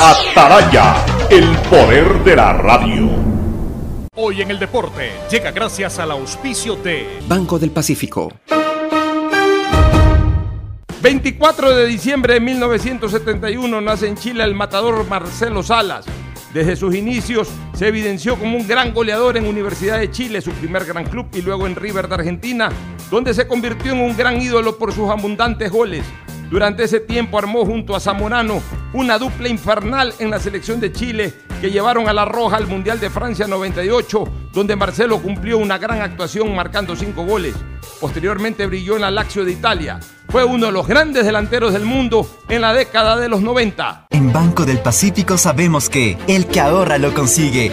Ataraya, el poder de la radio. Hoy en el deporte llega gracias al auspicio de Banco del Pacífico. 24 de diciembre de 1971 nace en Chile el matador Marcelo Salas. Desde sus inicios se evidenció como un gran goleador en Universidad de Chile, su primer gran club, y luego en River de Argentina, donde se convirtió en un gran ídolo por sus abundantes goles. Durante ese tiempo armó junto a Zamorano una dupla infernal en la selección de Chile que llevaron a la Roja al Mundial de Francia 98, donde Marcelo cumplió una gran actuación marcando cinco goles. Posteriormente brilló en la Lazio de Italia. Fue uno de los grandes delanteros del mundo en la década de los 90. En Banco del Pacífico sabemos que el que ahorra lo consigue.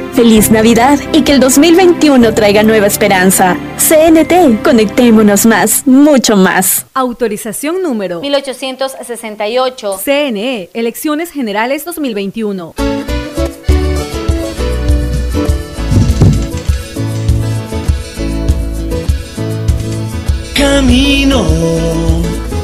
Feliz Navidad y que el 2021 traiga nueva esperanza. CNT, conectémonos más, mucho más. Autorización número 1868. CNE, Elecciones Generales 2021. Camino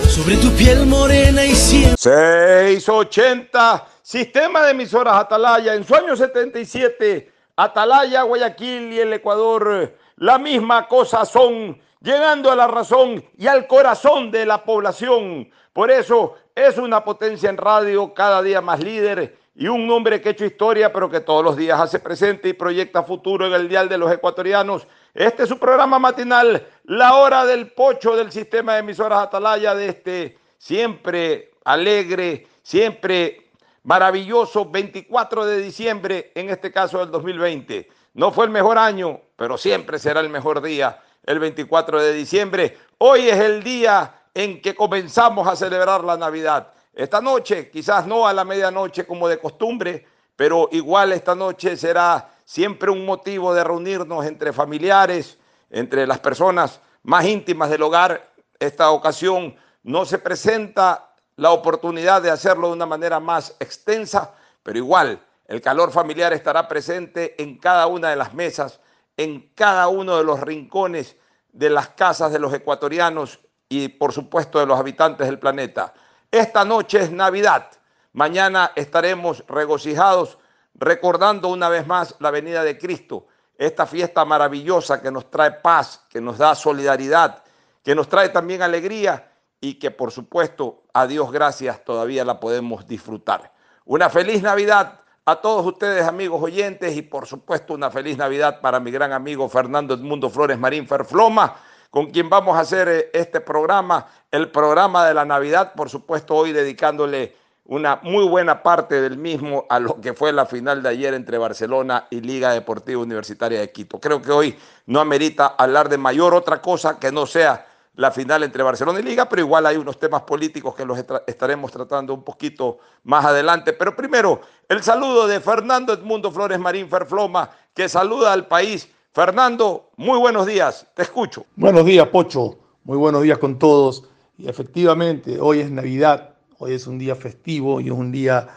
sobre tu piel morena y siempre. 680, Sistema de Emisoras Atalaya, en su año 77, Atalaya, Guayaquil y el Ecuador, la misma cosa son, llegando a la razón y al corazón de la población. Por eso es una potencia en radio, cada día más líder y un hombre que ha hecho historia, pero que todos los días hace presente y proyecta futuro en el dial de los ecuatorianos. Este es su programa matinal, La Hora del Pocho del sistema de emisoras Atalaya, de este siempre alegre, siempre maravilloso 24 de diciembre, en este caso del 2020. No fue el mejor año, pero siempre será el mejor día, el 24 de diciembre. Hoy es el día en que comenzamos a celebrar la Navidad. Esta noche, quizás no a la medianoche como de costumbre, pero igual esta noche será siempre un motivo de reunirnos entre familiares, entre las personas más íntimas del hogar. Esta ocasión no se presenta la oportunidad de hacerlo de una manera más extensa, pero igual el calor familiar estará presente en cada una de las mesas, en cada uno de los rincones de las casas de los ecuatorianos y por supuesto de los habitantes del planeta. Esta noche es Navidad. Mañana estaremos regocijados recordando una vez más la venida de Cristo, esta fiesta maravillosa que nos trae paz, que nos da solidaridad, que nos trae también alegría y que por supuesto, a Dios gracias, todavía la podemos disfrutar. Una feliz Navidad a todos ustedes, amigos oyentes, y por supuesto una feliz Navidad para mi gran amigo Fernando Edmundo Flores Marín Ferfloma, con quien vamos a hacer eh, este programa, el programa de la Navidad, por supuesto hoy dedicándole una muy buena parte del mismo a lo que fue la final de ayer entre Barcelona y Liga Deportiva Universitaria de Quito. Creo que hoy no amerita hablar de mayor otra cosa que no sea la final entre Barcelona y Liga, pero igual hay unos temas políticos que los estaremos tratando un poquito más adelante. Pero primero, el saludo de Fernando Edmundo Flores Marín Ferfloma, que saluda al país. Fernando, muy buenos días, te escucho. Buenos días, Pocho, muy buenos días con todos. Y efectivamente, hoy es Navidad, hoy es un día festivo y es un día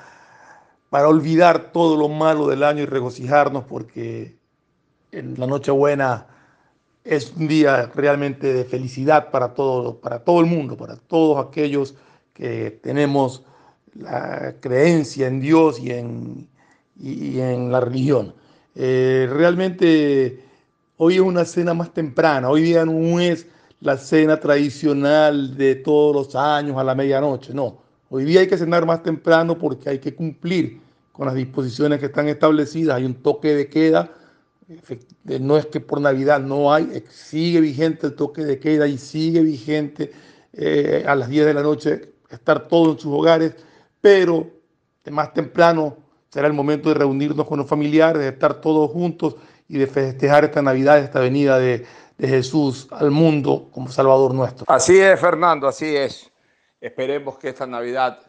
para olvidar todo lo malo del año y regocijarnos porque en la Nochebuena es un día realmente de felicidad para todo, para todo el mundo, para todos aquellos que tenemos la creencia en Dios y en, y, en la religión. Eh, realmente hoy es una cena más temprana, hoy día no es la cena tradicional de todos los años a la medianoche, no. Hoy día hay que cenar más temprano porque hay que cumplir con las disposiciones que están establecidas, hay un toque de queda no es que por Navidad no hay, eh, sigue vigente el toque de queda y sigue vigente eh, a las 10 de la noche estar todos en sus hogares, pero más temprano será el momento de reunirnos con los familiares, de estar todos juntos y de festejar esta Navidad, esta venida de, de Jesús al mundo como Salvador nuestro. Así es, Fernando, así es. Esperemos que esta Navidad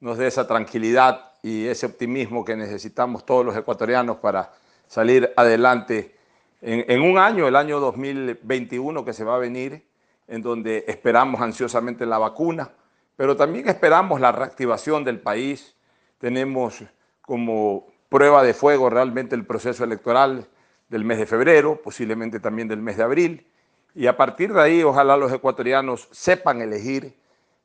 nos dé esa tranquilidad y ese optimismo que necesitamos todos los ecuatorianos para salir adelante en, un año, el año 2021 que se va a venir, en donde esperamos ansiosamente la vacuna, pero también esperamos la reactivación del país. Tenemos como prueba de fuego realmente el proceso electoral del mes de febrero, posiblemente también del mes de abril, y a partir de ahí ojalá los ecuatorianos sepan elegir,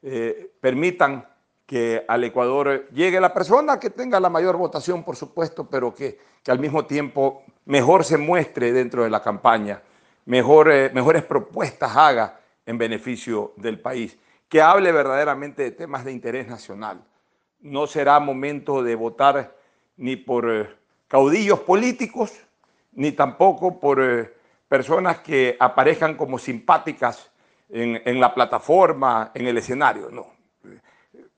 eh, permitan que al Ecuador llegue la persona que tenga la mayor votación, por supuesto, pero que, al mismo tiempo mejor se muestre dentro de la campaña, mejor, eh, mejores propuestas haga en beneficio del país, que hable verdaderamente de temas de interés nacional. No será momento de votar ni por eh, caudillos políticos, ni tampoco por eh, personas que aparezcan como simpáticas en, en la plataforma, en el escenario, no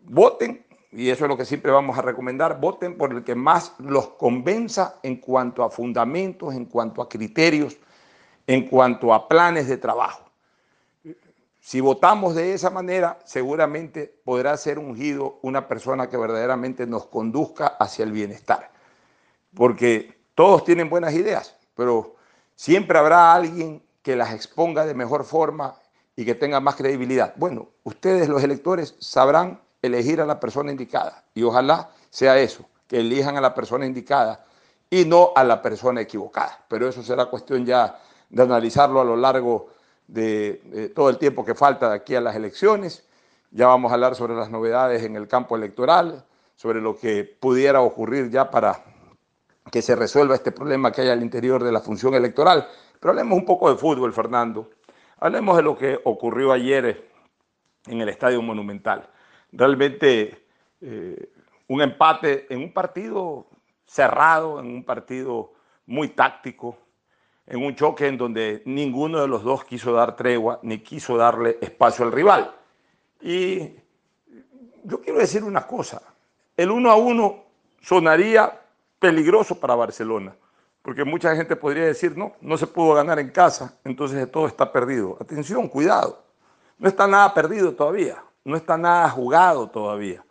voten, y eso es lo que siempre vamos a recomendar, voten por el que más los convenza en cuanto a fundamentos, en cuanto a criterios, en cuanto a planes de trabajo. Si votamos de esa manera, seguramente podrá ser ungido una persona que verdaderamente nos conduzca hacia el bienestar. Porque todos tienen buenas ideas, pero siempre habrá alguien que las exponga de mejor forma y que tenga más credibilidad. Bueno, ustedes los electores sabrán elegir a la persona indicada. Y ojalá sea eso, que elijan a la persona indicada y no a la persona equivocada. Pero eso será cuestión ya de analizarlo a lo largo de, todo el tiempo que falta de aquí a las elecciones. Ya vamos a hablar sobre las novedades en el campo electoral, sobre lo que pudiera ocurrir ya para que se resuelva este problema que hay al interior de la función electoral. Pero hablemos un poco de fútbol, Fernando. Hablemos de lo que ocurrió ayer en el Estadio Monumental realmente eh, un empate en un partido cerrado, en un partido muy táctico, en un choque en donde ninguno de los dos quiso dar tregua ni quiso darle espacio al rival. Y yo quiero decir una cosa, el uno a uno sonaría peligroso para Barcelona, porque mucha gente podría decir, no, no se pudo ganar en casa, entonces todo está perdido. Atención, cuidado, no está nada perdido todavía no está nada jugado todavía.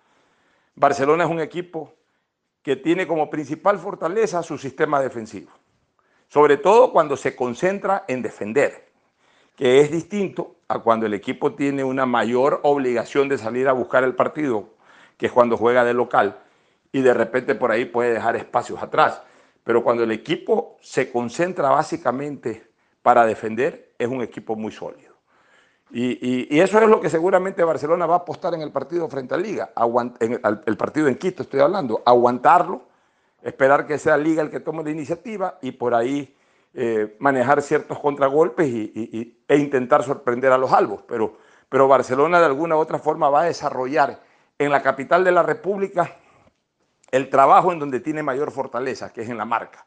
Barcelona es un equipo que tiene como principal fortaleza su sistema defensivo, sobre todo cuando se concentra en defender, que es distinto a cuando el equipo tiene una mayor obligación de salir a buscar el partido, que es cuando juega de local, y de repente por ahí puede dejar espacios atrás. pero cuando el equipo se concentra básicamente para defender, es un equipo muy sólido. Y, eso es lo que seguramente Barcelona va a apostar en el partido frente a Liga, en el, partido en Quito estoy hablando, aguantarlo, esperar que sea Liga el que tome la iniciativa y por ahí eh, manejar ciertos contragolpes y, e intentar sorprender a los albos. Pero, pero Barcelona de alguna u otra forma va a desarrollar en la capital de la República el trabajo en donde tiene mayor fortaleza, que es en la marca.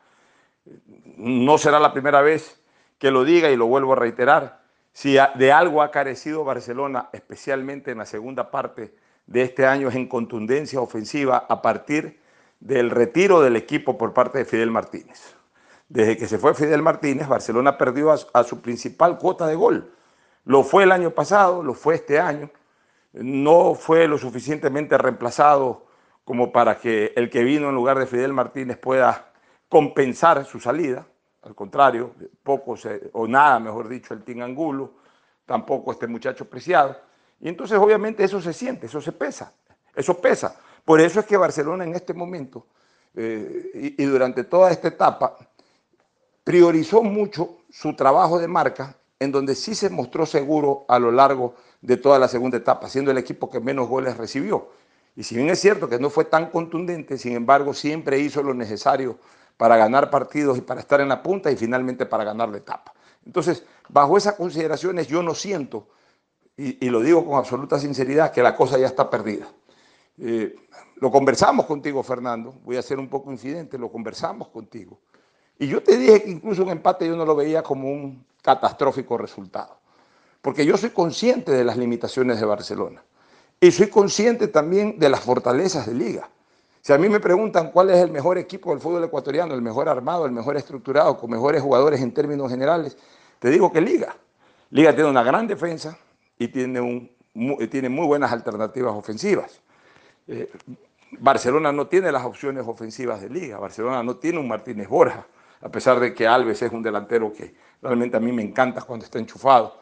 No será la primera vez que lo diga y lo vuelvo a reiterar. Si de algo ha carecido Barcelona, especialmente en la segunda parte de este año, es en contundencia ofensiva a partir del retiro del equipo por parte de Fidel Martínez. Desde que se fue Fidel Martínez, Barcelona perdió a, a su principal cuota de gol. Lo fue el año pasado, lo fue este año. No fue lo suficientemente reemplazado como para que el que vino en lugar de Fidel Martínez pueda compensar su salida. Al contrario, poco o nada, mejor dicho, el Tingangulo, tampoco este muchacho preciado. Y entonces obviamente eso se siente, eso se pesa, eso pesa. Por eso es que Barcelona en este momento eh, y, y durante toda esta etapa priorizó mucho su trabajo de marca, en donde sí se mostró seguro a lo largo de toda la segunda etapa, siendo el equipo que menos goles recibió. Y si bien es cierto que no fue tan contundente, sin embargo siempre hizo lo necesario para ganar partidos y para estar en la punta y finalmente para ganar la etapa. Entonces, bajo esas consideraciones yo no siento, y, lo digo con absoluta sinceridad, que la cosa ya está perdida. Eh, lo conversamos contigo, Fernando, voy a ser un poco incidente, lo conversamos contigo. Y yo te dije que incluso un empate yo no lo veía como un catastrófico resultado, porque yo soy consciente de las limitaciones de Barcelona. Y soy consciente también de las fortalezas de liga. Si a mí me preguntan cuál es el mejor equipo del fútbol ecuatoriano, el mejor armado, el mejor estructurado, con mejores jugadores en términos generales, te digo que Liga. Liga tiene una gran defensa y tiene, muy, tiene muy buenas alternativas ofensivas. Eh, Barcelona no tiene las opciones ofensivas de Liga. Barcelona no tiene un Martínez Borja, a pesar de que Alves es un delantero que realmente a mí me encanta cuando está enchufado.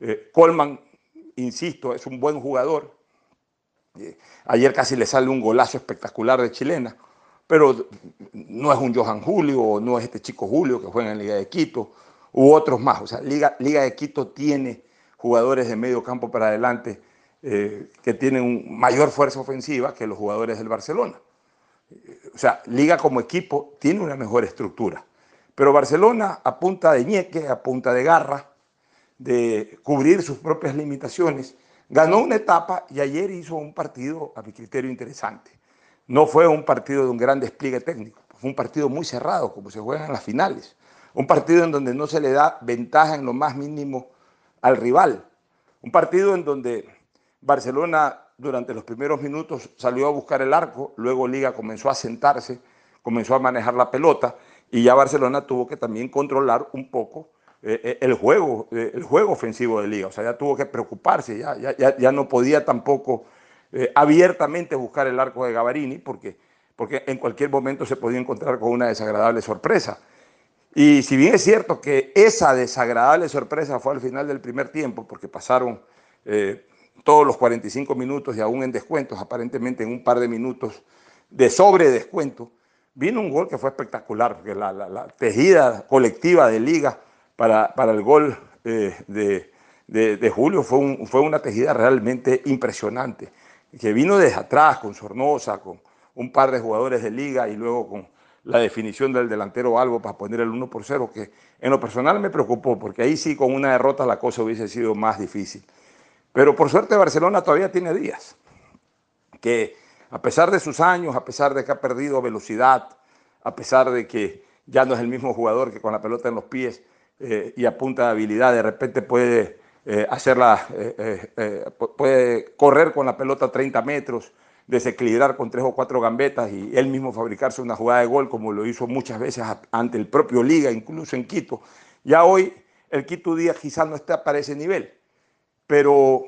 Eh, Colman, insisto, es un buen jugador, ayer casi le sale un golazo espectacular de chilena, pero no es un Johan Julio, no es este chico Julio que juega en Liga de Quito, u otros más. O sea, Liga, Liga de Quito tiene jugadores de medio campo para adelante eh, que tienen mayor fuerza ofensiva que los jugadores del Barcelona. O sea, Liga como equipo tiene una mejor estructura. Pero Barcelona, a de ñeque, a punta de garra, de cubrir sus propias limitaciones, Ganó una etapa y ayer hizo un partido, a mi criterio, interesante. No fue un partido de un gran despliegue técnico, fue un partido muy cerrado, como se juega en las finales. Un partido en donde no se le da ventaja en lo más mínimo al rival. Un partido en donde Barcelona durante los primeros minutos salió a buscar el arco, luego Liga comenzó a sentarse, comenzó a manejar la pelota y ya Barcelona tuvo que también controlar un poco eh, eh, el, juego, eh, el juego ofensivo de Liga. O sea, ya tuvo que preocuparse, ya, ya, ya no podía tampoco abiertamente buscar el arco de Gavarini porque, porque en cualquier momento se podía encontrar con una desagradable sorpresa. Y si bien es cierto que esa desagradable sorpresa fue al final del primer tiempo, porque pasaron todos los 45 minutos y aún en descuentos, aparentemente en un par de minutos de sobre descuento, vino un gol que fue espectacular, porque la, la, la tejida colectiva de liga para, para el gol eh, de, de, Julio fue, un, fue una tejida realmente impresionante, que vino desde atrás con Sornosa, con un par de jugadores de liga y luego con la definición del delantero Albo para poner el 1 por 0, que en lo personal me preocupó, porque ahí sí con una derrota la cosa hubiese sido más difícil. Pero por suerte Barcelona todavía tiene días, que a pesar de sus años, a pesar de que ha perdido velocidad, a pesar de que ya no es el mismo jugador que con la pelota en los pies, eh, y a punta de habilidad de repente puede eh, hacerla, eh, puede correr con la pelota 30 metros, desequilibrar con tres o cuatro gambetas y él mismo fabricarse una jugada de gol como lo hizo muchas veces ante el propio Liga, incluso en Quito. Ya hoy el Quito Díaz quizás no está para ese nivel, pero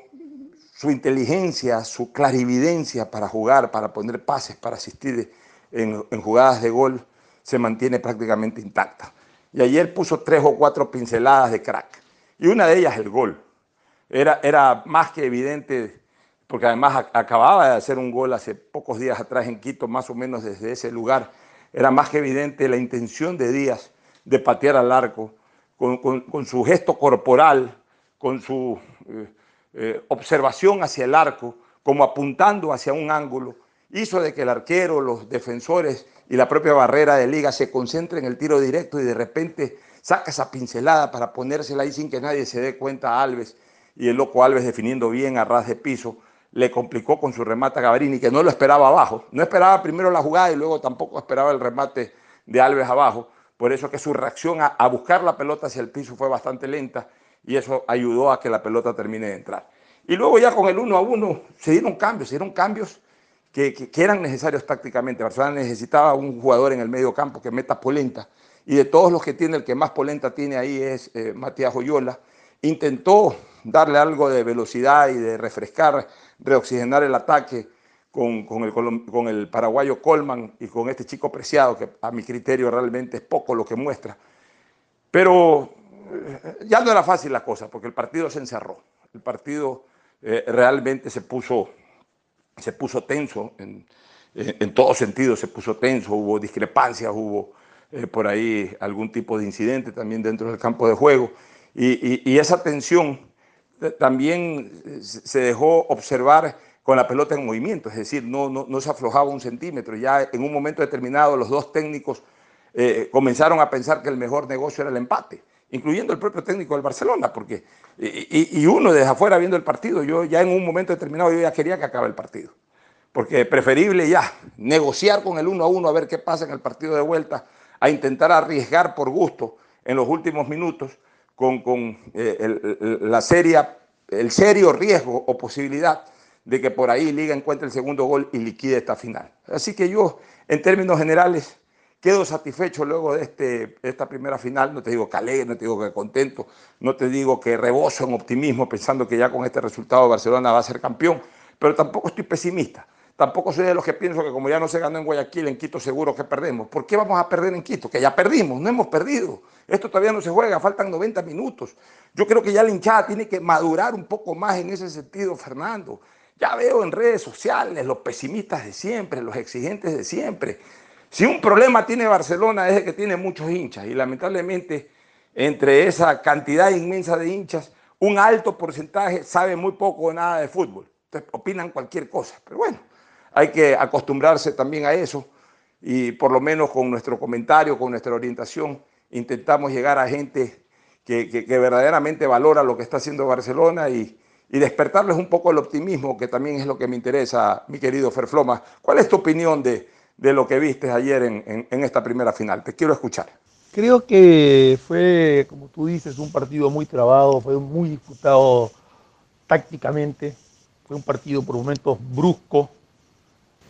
su inteligencia, su clarividencia para jugar, para poner pases, para asistir en jugadas de gol, se mantiene prácticamente intacta. Y ayer puso tres o cuatro pinceladas de crack. Y una de ellas el gol. Era, era más que evidente, porque además acababa de hacer un gol hace pocos días atrás en Quito, más o menos desde ese lugar, era más que evidente la intención de Díaz de patear al arco, con, su gesto corporal, con su eh, eh, observación hacia el arco, como apuntando hacia un ángulo, hizo de que el arquero, los defensores y la propia barrera de liga se concentren en el tiro directo y de repente saca esa pincelada para ponérsela ahí sin que nadie se dé cuenta a Alves y el loco Alves definiendo bien a ras de piso le complicó con su remate a Gavarini, que no lo esperaba abajo. No esperaba primero la jugada y luego tampoco esperaba el remate de Alves abajo. Por eso que su reacción a, buscar la pelota hacia el piso fue bastante lenta y eso ayudó a que la pelota termine de entrar. Y luego ya con el uno a uno se dieron cambios, se dieron cambios que, eran necesarios tácticamente. Barcelona necesitaba un jugador en el medio campo que meta polenta y de todos los que tiene, el que más polenta tiene ahí es eh, Matías Joyola. Intentó darle algo de velocidad y de refrescar, reoxigenar el ataque con, el, con el paraguayo Colman y con este chico preciado, que a mi criterio realmente es poco lo que muestra. Pero eh, ya no era fácil la cosa, porque el partido se encerró. El partido eh, realmente se puso, se puso tenso, en, en todo sentido se puso tenso, hubo discrepancias, hubo eh, por ahí algún tipo de incidente también dentro del campo de juego. Y, y esa tensión también se dejó observar con la pelota en movimiento, es decir, no, no, se aflojaba un centímetro. Ya en un momento determinado los dos técnicos eh, comenzaron a pensar que el mejor negocio era el empate, incluyendo el propio técnico del Barcelona, porque, y, uno desde afuera viendo el partido, yo ya en un momento determinado yo ya quería que acabe el partido, porque preferible ya negociar con el uno a uno a ver qué pasa en el partido de vuelta, a intentar arriesgar por gusto en los últimos minutos con, con eh, la seria, el serio riesgo o posibilidad de que por ahí Liga encuentre el segundo gol y liquide esta final. Así que yo, en términos generales, quedo satisfecho luego de este, esta primera final. No te digo que alegre, no te digo que contento, no te digo que rebozo en optimismo pensando que ya con este resultado Barcelona va a ser campeón, pero tampoco estoy pesimista. Tampoco soy de los que pienso que como ya no se ganó en Guayaquil, en Quito seguro que perdemos. ¿Por qué vamos a perder en Quito? Que ya perdimos, no hemos perdido. Esto todavía no se juega, faltan 90 minutos. Yo creo que ya la hinchada tiene que madurar un poco más en ese sentido, Fernando. Ya veo en redes sociales los pesimistas de siempre, los exigentes de siempre. Si un problema tiene Barcelona es que tiene muchos hinchas y lamentablemente entre esa cantidad inmensa de hinchas, un alto porcentaje sabe muy poco o nada de fútbol. Entonces opinan cualquier cosa. Pero bueno, hay que acostumbrarse también a eso y por lo menos con nuestro comentario, con nuestra orientación, intentamos llegar a gente que, verdaderamente valora lo que está haciendo Barcelona y, y despertarles un poco el optimismo, que también es lo que me interesa, mi querido Ferfloma. ¿Cuál es tu opinión de, lo que viste ayer en, esta primera final? Te quiero escuchar. Creo que fue, como tú dices, un partido muy trabado, fue muy disputado tácticamente, fue un partido por momentos brusco.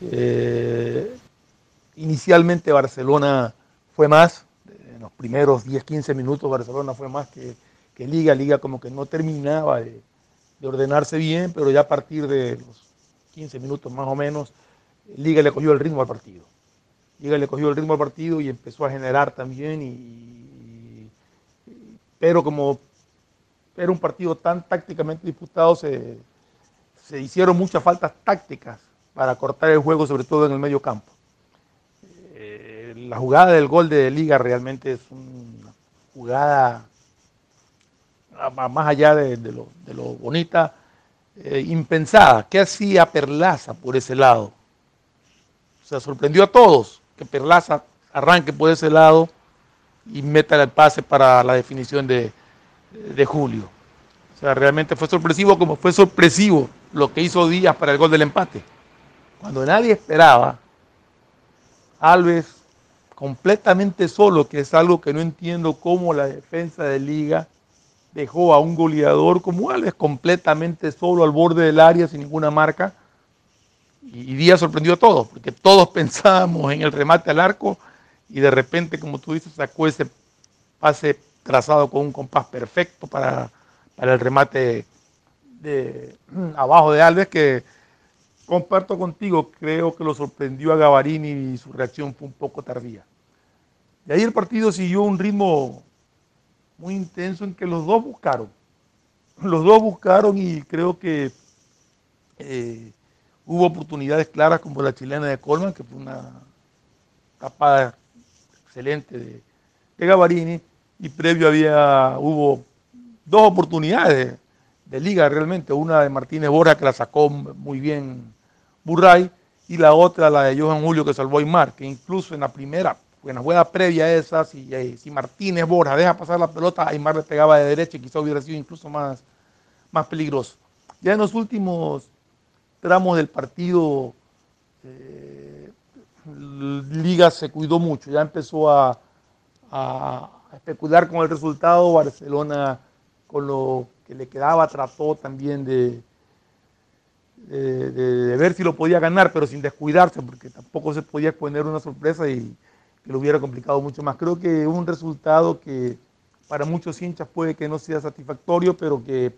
Eh, inicialmente Barcelona fue más, en los primeros 10, 15 minutos Barcelona fue más que, que Liga, Liga como que no terminaba de, de ordenarse bien, pero ya a partir de los 15 minutos más o menos, Liga le cogió el ritmo al partido. Liga le cogió el ritmo al partido y empezó a generar también, pero como era un partido tan tácticamente disputado, se, hicieron muchas faltas tácticas para cortar el juego, sobre todo en el medio campo. Eh, la jugada del gol de Liga realmente es una jugada más allá de, lo, bonita, eh, impensada. ¿Qué hacía Perlaza por ese lado? O sea, sorprendió a todos que Perlaza arranque por ese lado y meta el pase para la definición de, de Julio. O sea, realmente fue sorpresivo como fue sorpresivo lo que hizo Díaz para el gol del empate. Cuando nadie esperaba, Alves completamente solo, que es algo que no entiendo cómo la defensa de Liga dejó a un goleador como Alves completamente solo al borde del área sin ninguna marca. Y Díaz sorprendió a todos, porque todos pensábamos en el remate al arco y de repente, como tú dices, sacó ese pase trazado con un compás perfecto para, para el remate de, abajo de Alves, que comparto contigo, creo que lo sorprendió a Gavarini y su reacción fue un poco tardía. Y ahí el partido siguió un ritmo muy intenso en que los dos buscaron. Los dos buscaron y creo que eh, hubo oportunidades claras como la chilena de Colman, que fue una tapada excelente de, de Gavarini y previo había, hubo dos oportunidades de, liga realmente, una de Martínez Borja que la sacó muy bien Burray y la otra la de Johan Julio que salvó a Aymar, que incluso en la primera, en la jugada previa a esa, si, eh, si Martínez Borja deja pasar la pelota, Aymar le pegaba de derecha y quizá hubiera sido incluso más, más peligroso. Ya en los últimos tramos del partido, eh, Liga se cuidó mucho, ya empezó a, especular con el resultado, Barcelona con lo que le quedaba trató también de, ver si lo podía ganar, pero sin descuidarse, porque tampoco se podía exponer una sorpresa y que lo hubiera complicado mucho más. Creo que un resultado que para muchos hinchas puede que no sea satisfactorio, pero que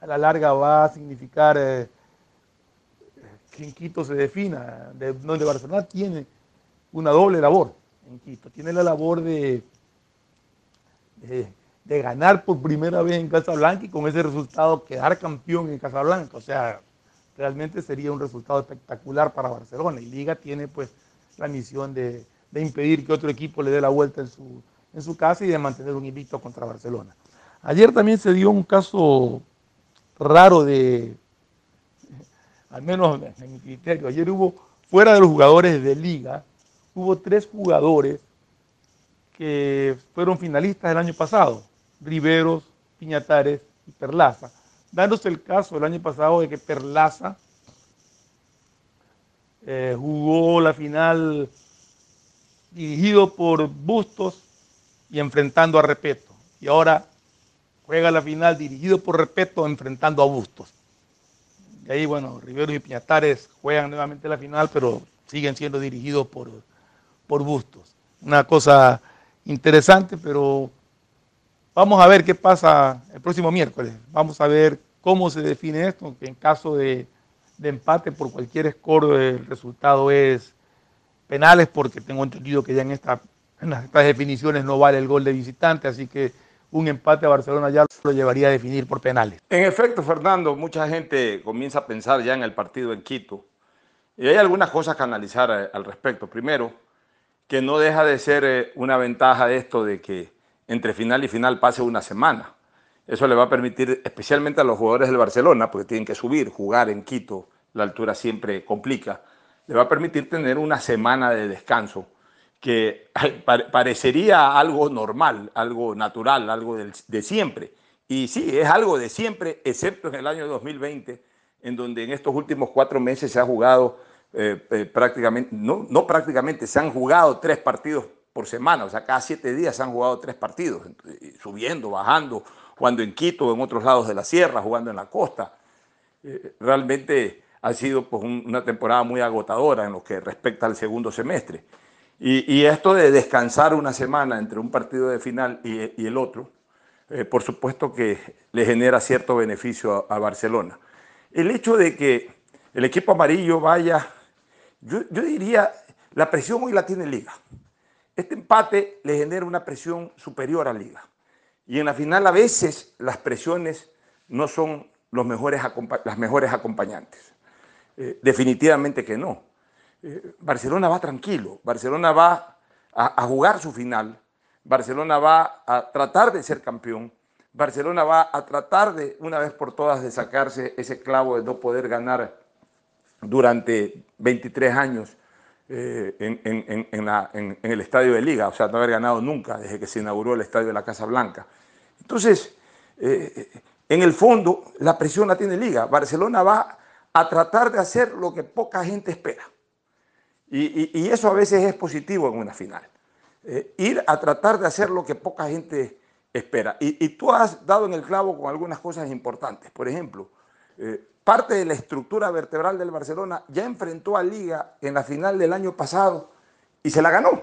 a la larga va a significar eh, en Quito se defina, de, donde Barcelona tiene una doble labor en Quito. Tiene la labor de, de, ganar por primera vez en Casablanca y con ese resultado quedar campeón en Casablanca. O sea, realmente sería un resultado espectacular para Barcelona. Y Liga tiene pues la misión de, de impedir que otro equipo le dé la vuelta en su, en su casa y de mantener un invicto contra Barcelona. Ayer también se dio un caso raro de, al menos en mi criterio, ayer hubo, fuera de los jugadores de liga, hubo tres jugadores que fueron finalistas el año pasado, Riveros, Piñatares y Perlaza, dándose el caso el año pasado de que Perlaza eh, jugó la final dirigido por Bustos y enfrentando a Repeto. Y ahora juega la final dirigido por Repeto enfrentando a Bustos. Y ahí, bueno, Riveros y Piñatares juegan nuevamente la final, pero siguen siendo dirigidos por, por Bustos. Una cosa interesante, pero vamos a ver qué pasa el próximo miércoles. Vamos a ver cómo se define esto, que en caso de, de empate por cualquier score el resultado es penales, porque tengo entendido que ya en, en estas definiciones no vale el gol de visitante, así que un empate a Barcelona ya lo llevaría a definir por penales. En efecto, Fernando, mucha gente comienza a pensar ya en el partido en Quito. Y hay algunas cosas que analizar eh, al respecto. Primero, que no deja de ser eh, una ventaja esto de que entre final y final pase una semana. Eso le va a permitir, especialmente a los jugadores del Barcelona, porque tienen que subir, jugar en Quito, la altura siempre complica, le va a permitir tener una semana de descanso que parecería algo normal, algo natural, algo de siempre. Y sí, es algo de siempre, excepto en el año 2020, en donde en estos últimos cuatro meses se ha jugado eh, eh, prácticamente, no, no prácticamente, se han jugado tres partidos por semana, o sea, cada siete días se han jugado tres partidos, subiendo, bajando, jugando en Quito, en otros lados de la sierra, jugando en la costa. Eh, realmente ha sido pues, una temporada muy agotadora en lo que respecta al segundo semestre. Y, esto de descansar una semana entre un partido de final y, el otro, eh, por supuesto que le genera cierto beneficio a, Barcelona. El hecho de que el equipo amarillo vaya, yo, diría, la presión hoy la tiene Liga. Este empate le genera una presión superior a Liga. Y en la final a veces las presiones no son los mejores, las mejores acompañantes. Eh, definitivamente que no. Eh, Barcelona va tranquilo, Barcelona va a, jugar su final, Barcelona va a tratar de ser campeón, Barcelona va a tratar de una vez por todas de sacarse ese clavo de no poder ganar durante 23 años eh, en, el estadio de Liga, o sea, no haber ganado nunca desde que se inauguró el estadio de la Casa Blanca. Entonces, eh, en el fondo, la presión la tiene Liga. Barcelona va a tratar de hacer lo que poca gente espera. Y, eso a veces es positivo en una final. Eh, ir a tratar de hacer lo que poca gente espera. Y, tú has dado en el clavo con algunas cosas importantes. Por ejemplo, eh, parte de la estructura vertebral del Barcelona ya enfrentó a Liga en la final del año pasado y se la ganó.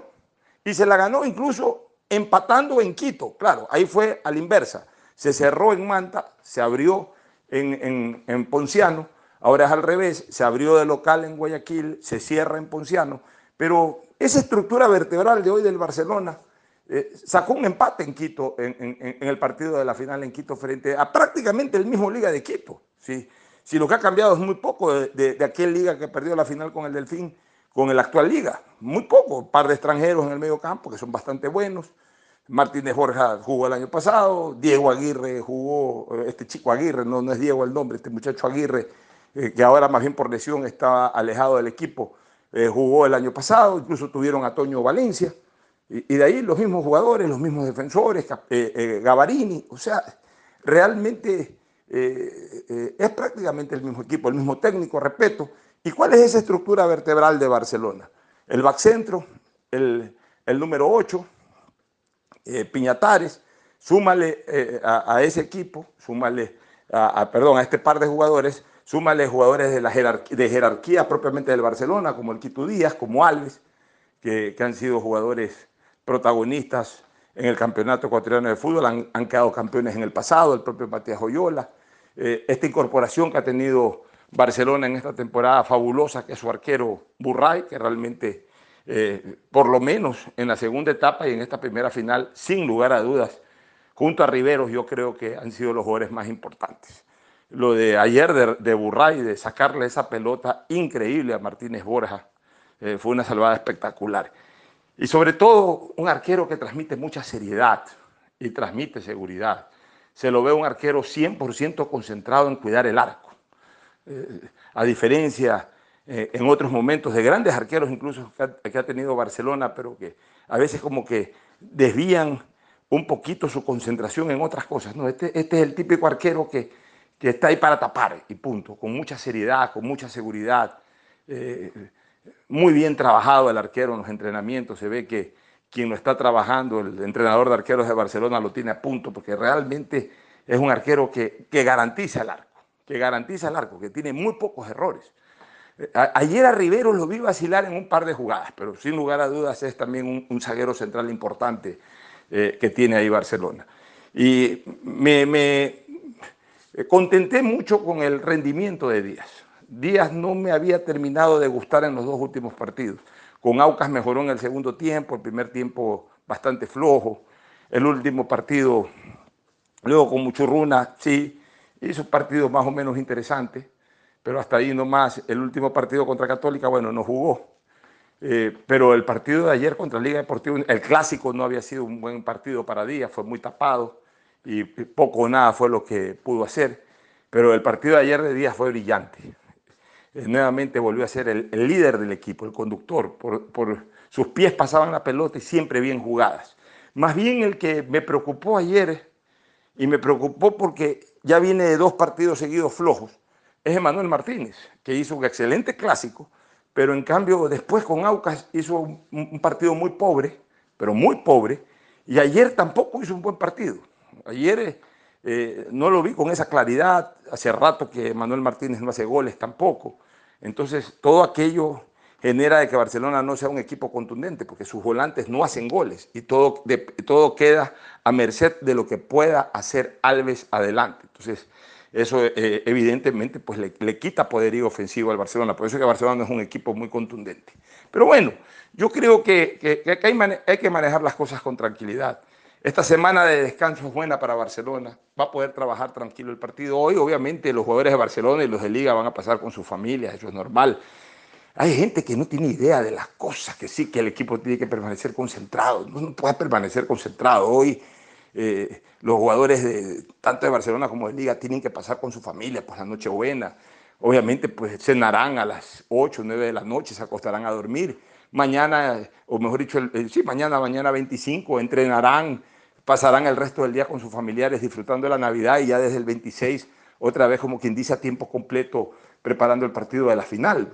Y se la ganó incluso empatando en Quito. Claro, ahí fue a la inversa. Se cerró en Manta, se abrió en, en Ponciano Ahora es al revés, se abrió de local en Guayaquil, se cierra en Ponciano, pero esa estructura vertebral de hoy del Barcelona eh, sacó un empate en Quito, en, el partido de la final en Quito frente a prácticamente el mismo Liga de Quito. Si lo que ha cambiado es muy poco de, aquel Liga que perdió la final con el Delfín, con el actual liga. Muy poco, un par de extranjeros en el medio campo que son bastante buenos. Martínez Borja jugó el año pasado, Diego Aguirre jugó, este chico Aguirre, no, no es Diego el nombre, este muchacho Aguirre, eh, que ahora más bien por lesión estaba alejado del equipo, eh, jugó el año pasado, incluso tuvieron a Toño Valencia, y, de ahí los mismos jugadores, los mismos defensores, eh, Gavarini, o sea, realmente es prácticamente el mismo equipo, el mismo técnico, respeto. ¿Y cuál es esa estructura vertebral de Barcelona? El back centro, el, el número 8, eh, Piñatares, súmale eh, a, ese equipo, súmale, perdón, a este par de jugadores, súmale jugadores de, la jerarquía, de jerarquía propiamente del Barcelona, como el Quito Díaz, como Alves, que, han sido jugadores protagonistas en el Campeonato Ecuatoriano de Fútbol, han, quedado campeones en el pasado, el propio Matías Joyola. Eh, esta incorporación que ha tenido Barcelona en esta temporada fabulosa, que es su arquero Burray, que realmente eh, por lo menos en la segunda etapa y en esta primera final, sin lugar a dudas, junto a Riveros, yo creo que han sido los jugadores más importantes. Lo de ayer de, de Burray, de sacarle esa pelota increíble a Martínez Borja, eh, fue una salvada espectacular. Y sobre todo, un arquero que transmite mucha seriedad y transmite seguridad. Se lo ve un arquero 100% concentrado en cuidar el arco. Eh, a diferencia eh, en otros momentos de grandes arqueros incluso que ha, que ha, tenido Barcelona, pero que a veces como que desvían un poquito su concentración en otras cosas. No, este, este es el típico arquero que, que, está ahí para tapar y punto, con mucha seriedad, con mucha seguridad. Eh, muy bien trabajado el arquero en los entrenamientos, se ve que quien lo está trabajando, el entrenador de arqueros de Barcelona lo tiene a punto, porque realmente es un arquero que, que garantiza el arco, que garantiza el arco, que tiene muy pocos errores. Ayer a Rivero lo vi vacilar en un par de jugadas, pero sin lugar a dudas es también un, zaguero central importante eh, que tiene ahí Barcelona. Y me, contenté mucho con el rendimiento de Díaz. Díaz no me había terminado de gustar en los dos últimos partidos. Con Aucas mejoró en el segundo tiempo, el primer tiempo bastante flojo. El último partido, luego con Muchurruna, sí, hizo partidos más o menos interesantes pero hasta ahí nomás. El último partido contra Católica, bueno, no jugó. Eh, pero el partido de ayer contra Liga Deportiva, el clásico no había sido un buen partido para Díaz, fue muy tapado y poco o nada fue lo que pudo hacer. Pero el partido de ayer de Díaz fue brillante. Eh, nuevamente volvió a ser el, líder del equipo, el conductor. Por, por sus pies pasaban la pelota y siempre bien jugadas. Más bien el que me preocupó ayer, y me preocupó porque ya viene de dos partidos seguidos flojos, es Emanuel Martínez, que hizo un excelente clásico, pero en cambio después con Aucas hizo un, partido muy pobre, pero muy pobre, y ayer tampoco hizo un buen partido. Ayer eh, no lo vi con esa claridad, hace rato que Emanuel Martínez no hace goles tampoco. Entonces todo aquello genera de que Barcelona no sea un equipo contundente, porque sus volantes no hacen goles y todo, todo queda a merced de lo que pueda hacer Alves adelante. Entonces, eso eh, evidentemente pues le, le, quita poderío ofensivo al Barcelona. Por eso es que Barcelona es un equipo muy contundente. Pero bueno, yo creo que, hay, que manejar las cosas con tranquilidad. Esta semana de descanso es buena para Barcelona. Va a poder trabajar tranquilo el partido. Hoy obviamente los jugadores de Barcelona y los de Liga van a pasar con sus familias, eso es normal. Hay gente que no tiene idea de las cosas, que sí, que el equipo tiene que permanecer concentrado. No puede permanecer concentrado. Hoy eh, los jugadores de, tanto de Barcelona como de Liga tienen que pasar con su familia, pues la noche buena. Obviamente, pues cenarán a las 8, 9 de la noche, se acostarán a dormir. Mañana, o mejor dicho, sí, mañana, mañana 25, entrenarán, pasarán el resto del día con sus familiares disfrutando de la Navidad y ya desde el 26, otra vez como quien dice a tiempo completo, preparando el partido de la final.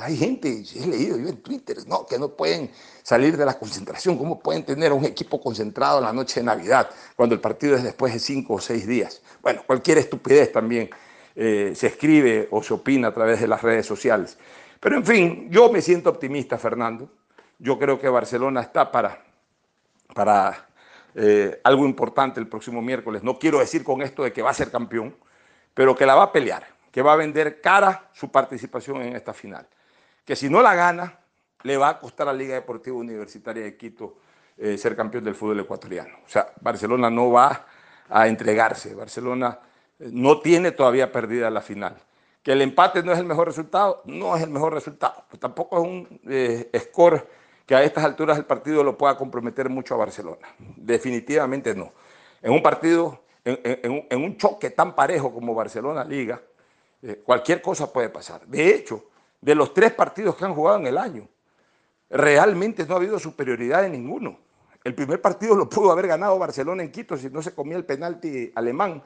Hay gente, he leído yo en Twitter, no, que no pueden salir de la concentración, cómo pueden tener un equipo concentrado en la noche de Navidad, cuando el partido es después de cinco o seis días. Bueno, cualquier estupidez también eh, se escribe o se opina a través de las redes sociales. Pero en fin, yo me siento optimista, Fernando. Yo creo que Barcelona está para, para eh, algo importante el próximo miércoles. No quiero decir con esto de que va a ser campeón, pero que la va a pelear que va a vender cara su participación en esta final. Que si no la gana, le va a costar a Liga Deportiva Universitaria de Quito eh, ser campeón del fútbol ecuatoriano. O sea, Barcelona no va a entregarse. Barcelona eh, no tiene todavía perdida la final. que el empate no es el mejor resultado, no es el mejor resultado. Pues tampoco es un score que a estas alturas del partido lo pueda comprometer mucho a Barcelona. Definitivamente no. En un partido, en, un choque tan parejo como Barcelona-Liga, eh, cualquier cosa puede pasar. De hecho, de los tres partidos que han jugado en el año, realmente no ha habido superioridad en ninguno. El primer partido lo pudo haber ganado Barcelona en Quito si no se comía el penalti alemán.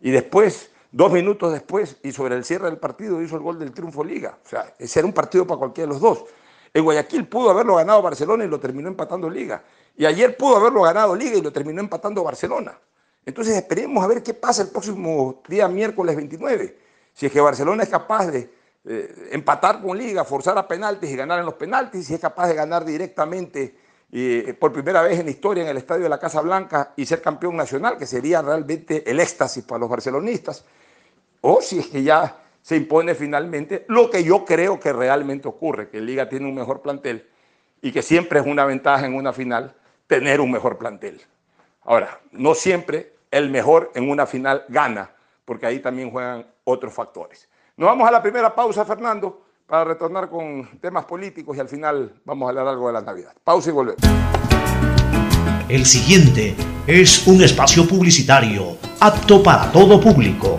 Y después, dos minutos después, y sobre el cierre del partido, hizo el gol del triunfo Liga. O sea, ese era un partido para cualquiera de los dos. En Guayaquil pudo haberlo ganado Barcelona y lo terminó empatando Liga. Y ayer pudo haberlo ganado Liga y lo terminó empatando Barcelona. Entonces esperemos a ver qué pasa el próximo día miércoles 29. Si es que Barcelona es capaz de eh, empatar con Liga, forzar a penaltis y ganar en los penaltis, si es capaz de ganar directamente eh, por primera vez en la historia en el Estadio de la Casa Blanca y ser campeón nacional, que sería realmente el éxtasis para los barcelonistas, o si es que ya se impone finalmente lo que yo creo que realmente ocurre, que Liga tiene un mejor plantel y que siempre es una ventaja en una final tener un mejor plantel. Ahora, no siempre el mejor en una final gana, porque ahí también juegan otros factores. Nos vamos a la primera pausa, Fernando, para retornar con temas políticos y al final vamos a hablar algo de la Navidad. Pausa y volvemos. El siguiente es un espacio publicitario apto para todo público.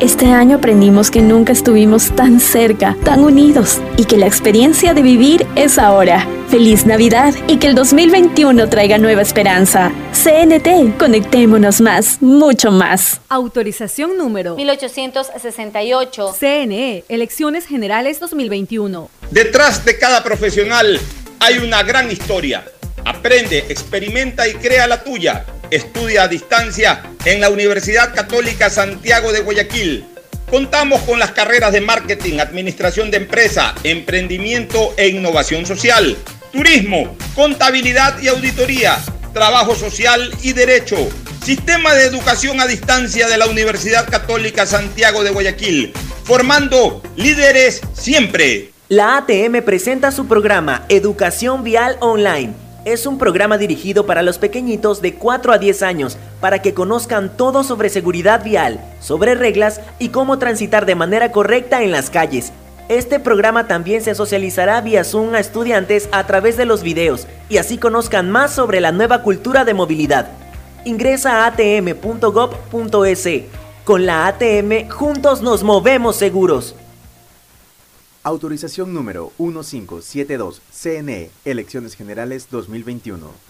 Este año aprendimos que nunca estuvimos tan cerca, tan unidos y que la experiencia de vivir es ahora. Feliz Navidad y que el 2021 traiga nueva esperanza. CNT, conectémonos más, mucho más. Autorización número 1868. CNE, Elecciones Generales 2021. Detrás de cada profesional hay una gran historia. Aprende, experimenta y crea la tuya. Estudia a distancia en la Universidad Católica Santiago de Guayaquil. Contamos con las carreras de marketing, administración de empresa, emprendimiento e innovación social turismo, contabilidad y auditoría, trabajo social y derecho. Sistema de educación a distancia de la Universidad Católica Santiago de Guayaquil, formando líderes siempre. La ATM presenta su programa Educación Vial Online. Es un programa dirigido para los pequeñitos de 4 a 10 años para que conozcan todo sobre seguridad vial, sobre reglas y cómo transitar de manera correcta en las calles este programa también se socializará vía Zoom a estudiantes a través de los videos y así conozcan más sobre la nueva cultura de movilidad. Ingresa a atm.gov.es. Con la ATM juntos nos movemos seguros. Autorización número 1572 CNE Elecciones Generales 2021.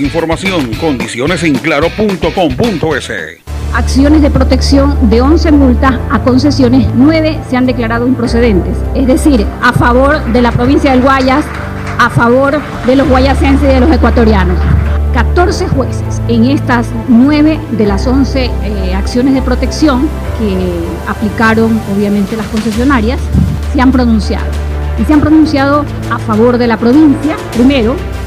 información, condiciones en claro.com.es. Acciones de protección de 11 multas a concesiones, 9 se han declarado improcedentes. Es decir, a favor de la provincia del Guayas, a favor de los guayasenses y de los ecuatorianos. 14 jueces en estas 9 de las 11 eh, acciones de protección que aplicaron obviamente las concesionarias se han pronunciado. Y se han pronunciado a favor de la provincia, primero,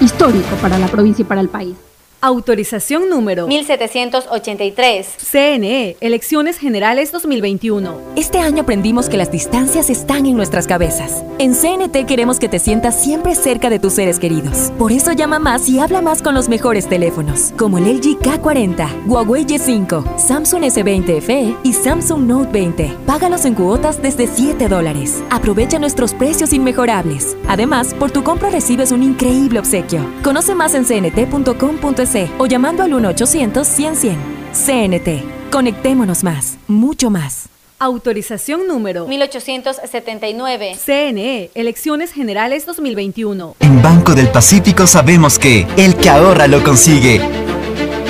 histórico para la provincia y para el país. Autorización número 1783. CNE, Elecciones Generales 2021. Este año aprendimos que las distancias están en nuestras cabezas. En CNT queremos que te sientas siempre cerca de tus seres queridos. Por eso llama más y habla más con los mejores teléfonos, como el LG K40, Huawei Y5, Samsung S20 FE y Samsung Note 20. Págalos en cuotas desde 7 dólares. Aprovecha nuestros precios inmejorables. Además, por tu compra recibes un increíble obsequio. Conoce más en cnt.com.es o llamando al 1-800-100-100. CNT. Conectémonos más, mucho más. Autorización número 1879. CNE, Elecciones Generales 2021. En Banco del Pacífico sabemos que el que ahorra lo consigue.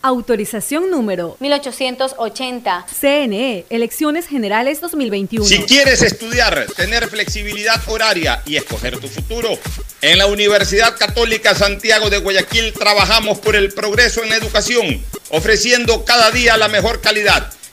Autorización número 1880. CNE, Elecciones Generales 2021. Si quieres estudiar, tener flexibilidad horaria y escoger tu futuro, en la Universidad Católica Santiago de Guayaquil trabajamos por el progreso en la educación, ofreciendo cada día la mejor calidad.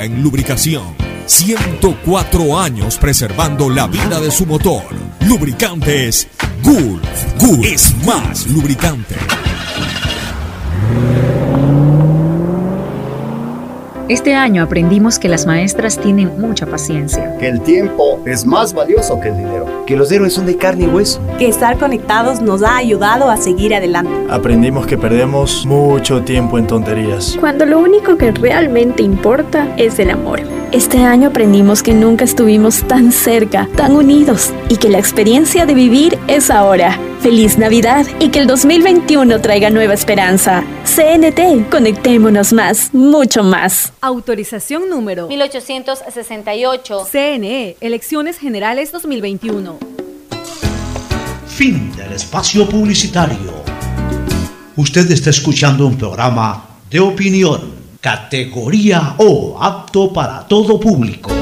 en lubricación. 104 años preservando la vida de su motor. Lubricantes Gulf. Gulf es más lubricante. Este año aprendimos que las maestras tienen mucha paciencia. Que el tiempo es más valioso que el dinero. Que los héroes son de carne y hueso. Que estar conectados nos ha ayudado a seguir adelante. Aprendimos que perdemos mucho tiempo en tonterías. Cuando lo único que realmente importa es el amor. Este año aprendimos que nunca estuvimos tan cerca, tan unidos y que la experiencia de vivir es ahora. Feliz Navidad y que el 2021 traiga nueva esperanza. CNT, conectémonos más, mucho más. Autorización número 1868. CNE, Elecciones Generales 2021. Fin del espacio publicitario. Usted está escuchando un programa de opinión, categoría O, apto para todo público.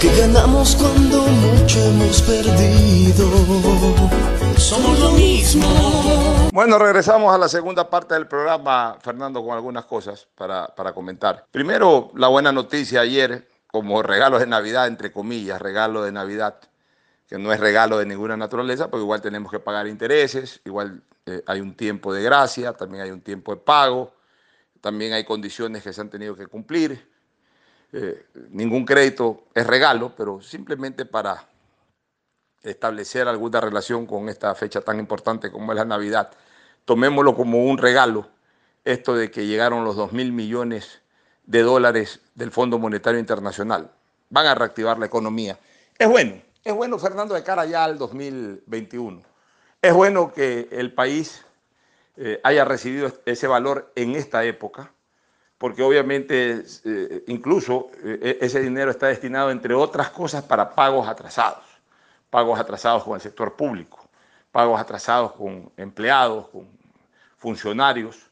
porque ganamos cuando mucho hemos perdido. Somos lo mismo. Bueno, regresamos a la segunda parte del programa, Fernando, con algunas cosas para, para comentar. Primero, la buena noticia ayer, como regalo de Navidad, entre comillas, regalo de Navidad. que no es regalo de ninguna naturaleza, porque igual tenemos que pagar intereses, igual eh, hay un tiempo de gracia, también hay un tiempo de pago, también hay condiciones que se han tenido que cumplir. Eh, ningún crédito es regalo, pero simplemente para establecer alguna relación con esta fecha tan importante como es la Navidad, tomémoslo como un regalo, esto de que llegaron los 2 mil millones de dólares del Fondo Monetario Internacional. Van a reactivar la economía. Es bueno, es bueno, Fernando, de cara ya al 2021. Es bueno que el país eh, haya recibido ese valor en esta época, porque obviamente eh, incluso eh, ese dinero está destinado, entre otras cosas, para pagos atrasados, pagos atrasados con el sector público, pagos atrasados con empleados, con funcionarios,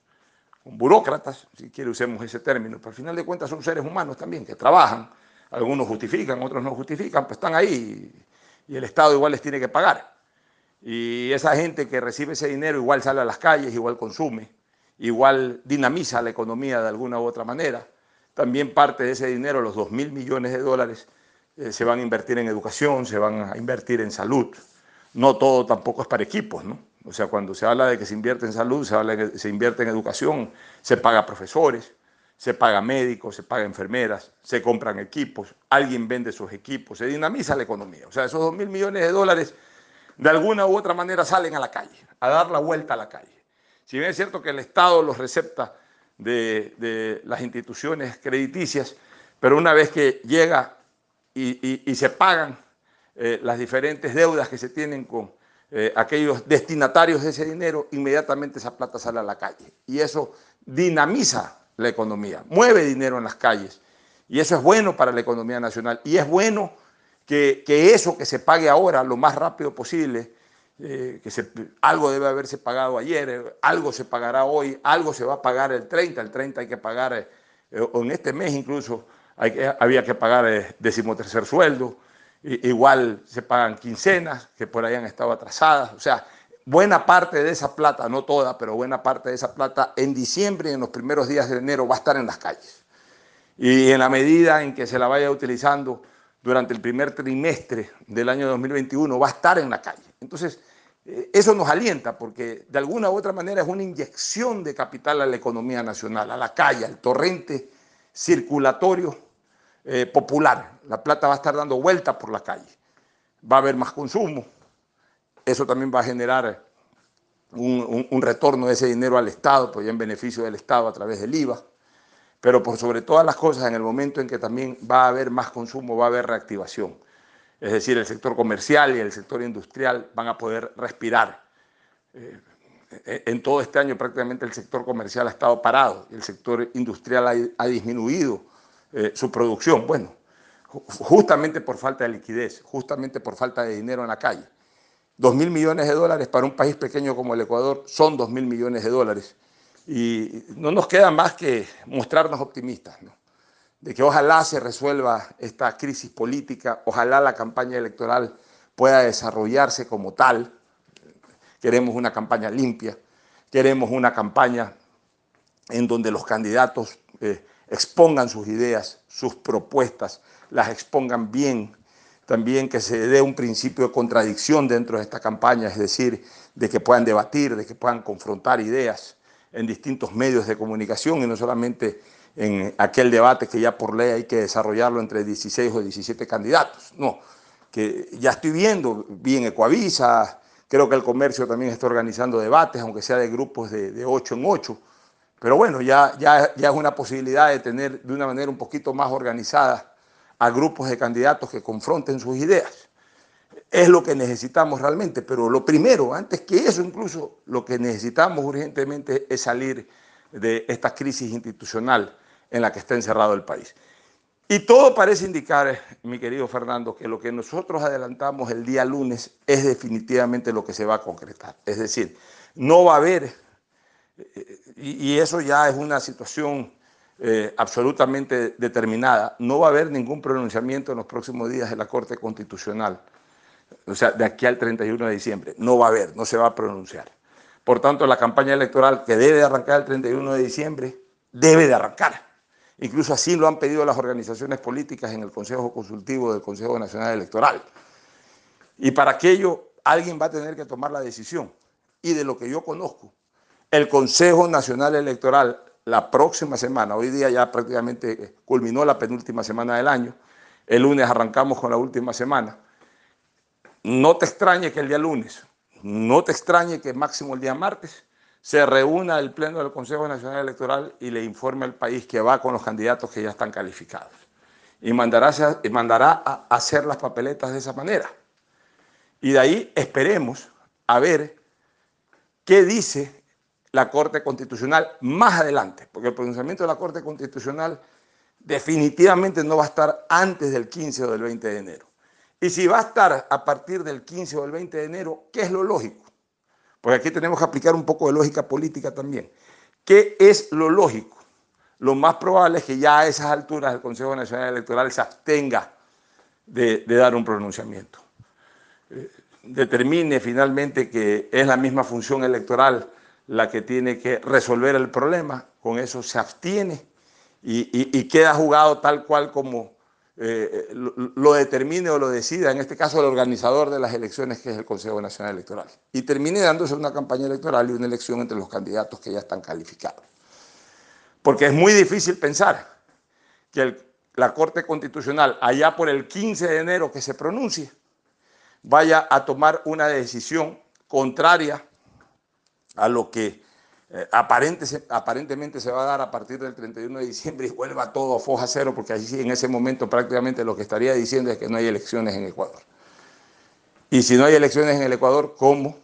con burócratas, si quiere usemos ese término, pero al final de cuentas son seres humanos también que trabajan, algunos justifican, otros no justifican, pues están ahí y el Estado igual les tiene que pagar. Y esa gente que recibe ese dinero igual sale a las calles, igual consume, igual dinamiza la economía de alguna u otra manera. También parte de ese dinero, los 2 mil millones de dólares, eh, se van a invertir en educación, se van a invertir en salud. No todo tampoco es para equipos, ¿no? O sea, cuando se habla de que se invierte en salud, se, habla de que se invierte en educación, se paga profesores, se paga médicos, se paga enfermeras, se compran equipos, alguien vende sus equipos, se dinamiza la economía. O sea, esos 2 mil millones de dólares de alguna u otra manera salen a la calle, a dar la vuelta a la calle. Si bien es cierto que el Estado los recepta de, las instituciones crediticias, pero una vez que llega y, se pagan eh, las diferentes deudas que se tienen con eh, aquellos destinatarios de ese dinero, inmediatamente esa plata sale a la calle. Y eso dinamiza la economía, mueve dinero en las calles. Y eso es bueno para la economía nacional. Y es bueno que, eso que se pague ahora lo más rápido posible, eh, que algo debe haberse pagado ayer, algo se pagará hoy, algo se va a pagar el 30, el 30 hay que pagar, eh, o en este mes incluso hay que, había que pagar el eh, decimotercer sueldo, igual se pagan quincenas que por ahí han estado atrasadas, o sea, buena parte de esa plata, no toda, pero buena parte de esa plata en diciembre y en los primeros días de enero va a estar en las calles. Y en la medida en que se la vaya utilizando, durante el primer trimestre del año 2021 va a estar en la calle. Entonces, eh, eso nos alienta porque de alguna u otra manera es una inyección de capital a la economía nacional, a la calle, al torrente circulatorio eh, popular. La plata va a estar dando vueltas por la calle. Va a haber más consumo. Eso también va a generar un, un retorno de ese dinero al Estado, pues ya en beneficio del Estado a través del IVA pero por sobre todas las cosas, en el momento en que también va a haber más consumo, va a haber reactivación. Es decir, el sector comercial y el sector industrial van a poder respirar. Eh, en todo este año prácticamente el sector comercial ha estado parado, el sector industrial ha, disminuido eh, su producción. Bueno, justamente por falta de liquidez, justamente por falta de dinero en la calle. Dos mil millones de dólares para un país pequeño como el Ecuador son dos mil millones de dólares y no nos queda más que mostrarnos optimistas, de que ojalá se resuelva esta crisis política, ojalá la campaña electoral pueda desarrollarse como tal. Queremos una campaña limpia, queremos una campaña en donde los candidatos eh, expongan sus ideas, sus propuestas, las expongan bien, también que se dé un principio de contradicción dentro de esta campaña, es decir, de que puedan debatir, de que puedan confrontar ideas en distintos medios de comunicación y no solamente en aquel debate que ya por ley hay que desarrollarlo entre 16 o 17 candidatos. No, que ya estoy viendo, bien Ecoavisa, creo que el comercio también está organizando debates, aunque sea de grupos de, de 8 en 8. Pero bueno, ya, ya, ya es una posibilidad de tener de una manera un poquito más organizada a grupos de candidatos que confronten sus ideas es lo que necesitamos realmente, pero lo primero, antes que eso incluso, lo que necesitamos urgentemente es salir de esta crisis institucional en la que está encerrado el país. Y todo parece indicar, mi querido Fernando, que lo que nosotros adelantamos el día lunes es definitivamente lo que se va a concretar. Es decir, no va a haber, eh, y eso ya es una situación eh, absolutamente determinada, no va a haber ningún pronunciamiento en los próximos días de la Corte Constitucional o sea, de aquí al 31 de diciembre. No va a haber, no se va a pronunciar. Por tanto, la campaña electoral que debe de arrancar el 31 de diciembre, debe de arrancar. Incluso así lo han pedido las organizaciones políticas en el Consejo Consultivo del Consejo Nacional Electoral. Y para aquello alguien va a tener que tomar la decisión. Y de lo que yo conozco, el Consejo Nacional Electoral la próxima semana, hoy día ya prácticamente culminó la penúltima semana del año, el lunes arrancamos con la última semana. No te extrañe que el día lunes, no te extrañe que máximo el día martes se reúna el Pleno del Consejo Nacional Electoral y le informe al país que va con los candidatos que ya están calificados. Y mandará, mandará a hacer las papeletas de esa manera. Y de ahí esperemos a ver qué dice la Corte Constitucional más adelante, porque el pronunciamiento de la Corte Constitucional definitivamente no va a estar antes del 15 o del 20 de enero. Y si va a estar a partir del 15 o del 20 de enero, ¿qué es lo lógico? Porque aquí tenemos que aplicar un poco de lógica política también. ¿Qué es lo lógico? Lo más probable es que ya a esas alturas el Consejo Nacional Electoral se abstenga de, dar un pronunciamiento. Eh, determine finalmente que es la misma función electoral la que tiene que resolver el problema, con eso se abstiene y, queda jugado tal cual como eh, lo, determine o lo decida, en este caso el organizador de las elecciones, que es el Consejo Nacional Electoral, y termine dándose una campaña electoral y una elección entre los candidatos que ya están calificados. Porque es muy difícil pensar que la Corte Constitucional, allá por el 15 de enero que se pronuncie, vaya a tomar una decisión contraria a lo que eh, aparentemente se va a dar a partir del 31 de diciembre y vuelva todo a foja cero, porque allí en ese momento prácticamente lo que estaría diciendo es que no hay elecciones en Ecuador. Y si no hay elecciones en el Ecuador, ¿cómo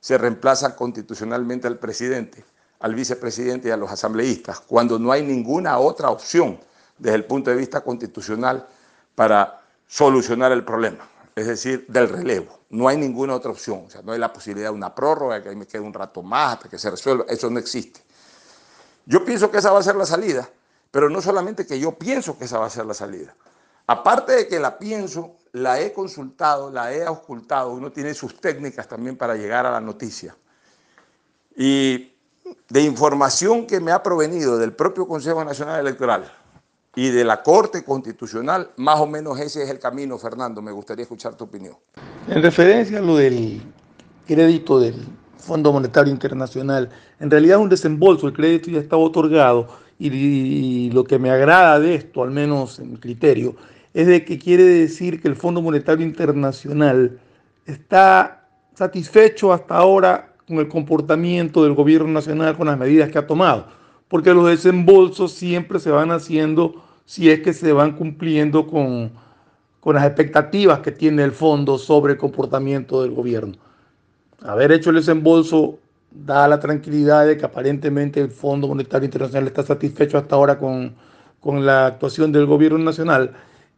se reemplaza constitucionalmente al presidente, al vicepresidente y a los asambleístas, cuando no hay ninguna otra opción desde el punto de vista constitucional para solucionar el problema? Es decir, del relevo. No hay ninguna otra opción. O sea, no hay la posibilidad de una prórroga, que me quede un rato más hasta que se resuelva. Eso no existe. Yo pienso que esa va a ser la salida, pero no solamente que yo pienso que esa va a ser la salida. Aparte de que la pienso, la he consultado, la he ocultado, uno tiene sus técnicas también para llegar a la noticia. Y de información que me ha provenido del propio Consejo Nacional Electoral y de la Corte Constitucional, más o menos ese es el camino, Fernando. Me gustaría escuchar tu opinión. En referencia a lo del crédito del Fondo Monetario Internacional, en realidad es un desembolso, el crédito ya estaba otorgado y, lo que me agrada de esto, al menos en mi criterio, es de que quiere decir que el Fondo Monetario Internacional está satisfecho hasta ahora con el comportamiento del gobierno nacional, con las medidas que ha tomado, porque los desembolsos siempre se van haciendo si es que se van cumpliendo con con las expectativas que tiene el fondo sobre el comportamiento del gobierno. Haber hecho el desembolso da la tranquilidad de que aparentemente el Fondo Monetario Internacional está satisfecho hasta ahora con, la actuación del gobierno nacional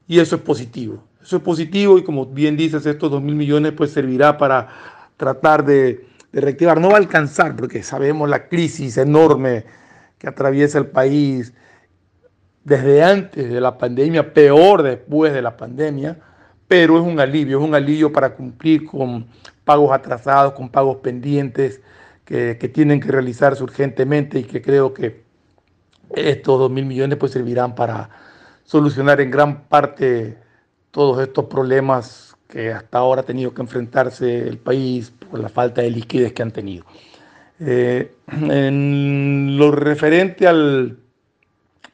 y eso es positivo. Eso es positivo y como bien dices, estos 2 mil millones pues servirá para tratar de, de reactivar. No va a alcanzar porque sabemos la crisis enorme que atraviesa el país, desde antes de la pandemia, peor después de la pandemia, pero es un alivio, es un alivio para cumplir con pagos atrasados, con pagos pendientes que, tienen que realizarse urgentemente y que creo que estos dos mil millones pues servirán para solucionar en gran parte todos estos problemas que hasta ahora ha tenido que enfrentarse el país por la falta de liquidez que han tenido. Eh, en lo referente al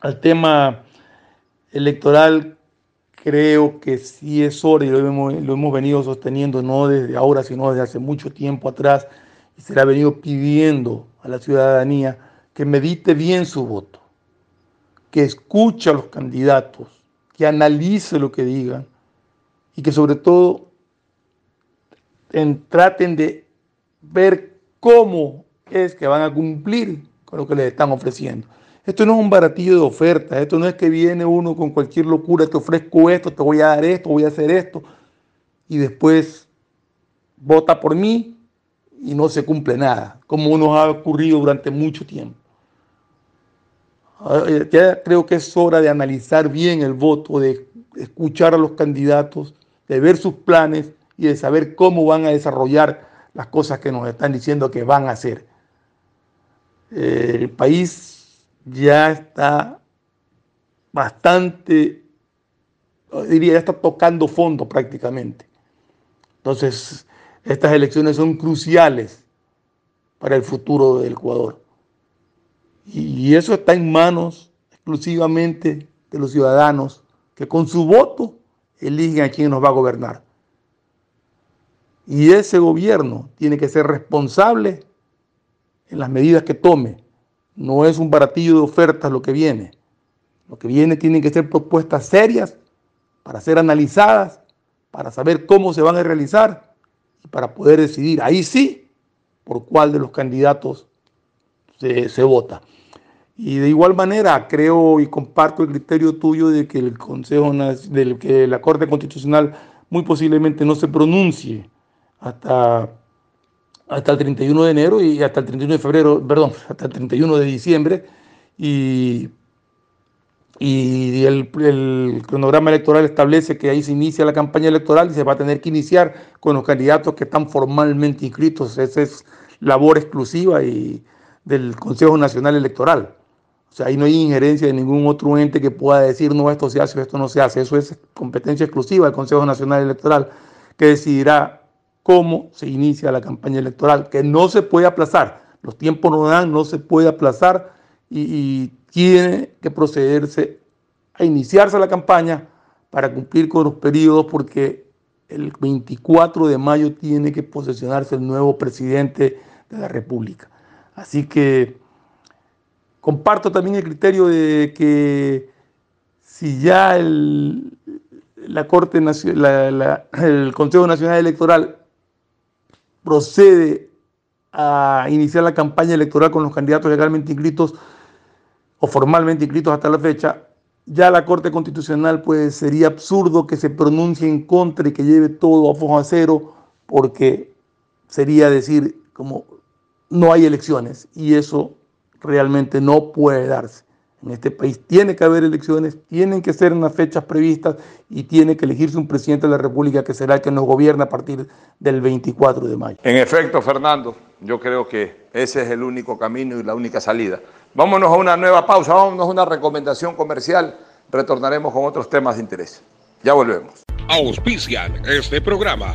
al tema electoral, creo que sí es hora y lo hemos, venido sosteniendo no desde ahora, sino desde hace mucho tiempo atrás, y se le ha venido pidiendo a la ciudadanía que medite bien su voto, que escuche a los candidatos, que analice lo que digan y que sobre todo traten de ver cómo es que van a cumplir con lo que les están ofreciendo. Esto no es un baratillo de oferta, esto no es que viene uno con cualquier locura, te ofrezco esto, te voy a dar esto, voy a hacer esto, y después vota por mí y no se cumple nada, como nos ha ocurrido durante mucho tiempo. Ah, eh, ya creo que es hora de analizar bien el voto, de escuchar a los candidatos, de ver sus planes y de saber cómo van a desarrollar las cosas que nos están diciendo que van a hacer. El país ya está bastante, diría, ya está tocando fondo prácticamente. Entonces, estas elecciones son cruciales para el futuro del Ecuador. Y eso está en manos exclusivamente de los ciudadanos que con su voto eligen a quién nos va a gobernar. Y ese gobierno tiene que ser responsable en las medidas que tome. No es un baratillo de ofertas lo que viene. Lo que viene tienen que ser propuestas serias para ser analizadas, para saber cómo se van a realizar y para poder decidir ahí sí por cuál de los candidatos se, se vota. Y de igual manera creo y comparto el criterio tuyo de que el Consejo del que la Corte Constitucional muy posiblemente no se pronuncie hasta, hasta el 31 de enero y hasta el 31 de febrero, perdón, hasta el 31 de diciembre y, y el, el cronograma electoral establece que ahí se inicia la campaña electoral y se va a tener que iniciar con los candidatos que están formalmente inscritos. Esa es labor exclusiva y del Consejo Nacional Electoral. O sea, ahí no hay injerencia de ningún otro ente que pueda decir, no, esto se hace o esto no se hace. Eso es competencia exclusiva del Consejo Nacional Electoral, que decidirá cómo se inicia la campaña electoral, que no se puede aplazar. Los tiempos no dan, no se puede aplazar y, tiene que procederse a iniciarse la campaña para cumplir con los periodos, porque el 24 de mayo tiene que posesionarse el nuevo presidente de la República. Así que Comparto también el criterio de que si ya la Corte la, el Consejo Nacional Electoral procede a iniciar la campaña electoral con los candidatos legalmente inscritos o formalmente inscritos hasta la fecha, ya la Corte Constitucional pues sería absurdo que se pronuncie en contra y que lleve todo a fojo cero porque sería decir como no hay elecciones y eso realmente no puede darse. En este país tiene que haber elecciones, tienen que ser en las fechas previstas y tiene que elegirse un presidente de la República que será el que nos gobierna a partir del 24 de mayo. En efecto, Fernando, yo creo que ese es el único camino y la única salida. Vámonos a una nueva pausa, vámonos a una recomendación comercial, retornaremos con otros temas de interés. Ya volvemos. Auspician este programa.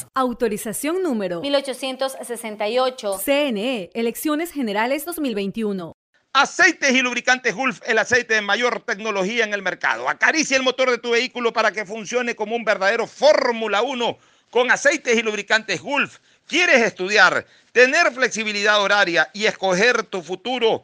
Autorización número 1868. CNE, Elecciones Generales 2021. Aceites y lubricantes Gulf, el aceite de mayor tecnología en el mercado. Acaricia el motor de tu vehículo para que funcione como un verdadero Fórmula 1 con aceites y lubricantes Gulf. ¿Quieres estudiar, tener flexibilidad horaria y escoger tu futuro?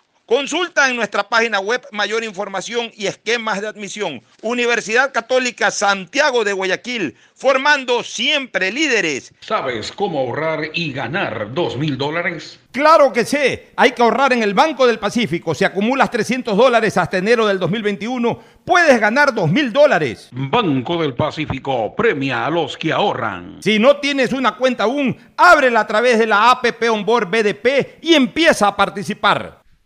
Consulta en nuestra página web mayor información y esquemas de admisión. Universidad Católica Santiago de Guayaquil, formando siempre líderes. ¿Sabes cómo ahorrar y ganar dos mil dólares? Claro que sé, hay que ahorrar en el Banco del Pacífico. Si acumulas 300 dólares hasta enero del 2021, puedes ganar dos mil dólares. Banco del Pacífico premia a los que ahorran. Si no tienes una cuenta aún, ábrela a través de la APP Onboard BDP y empieza a participar.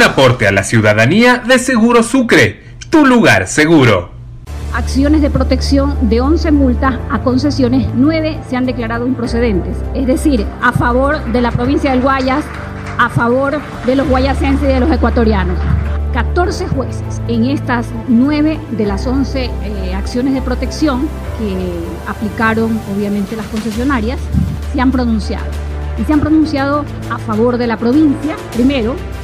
Un aporte a la ciudadanía de Seguro Sucre, tu lugar seguro. acciones de protección de 11 multas a concesiones, 9 se han declarado improcedentes. Es decir, a favor de la provincia del Guayas, a favor de los guayasenses y de los ecuatorianos. 14 jueces en estas 9 de las 11 eh, acciones de protección que aplicaron obviamente las concesionarias se han pronunciado. Y se han pronunciado a favor de la provincia, primero,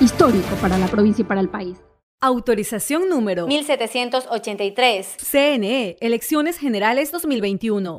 histórico para la provincia y para el país. Autorización número 1783. CNE, Elecciones Generales 2021.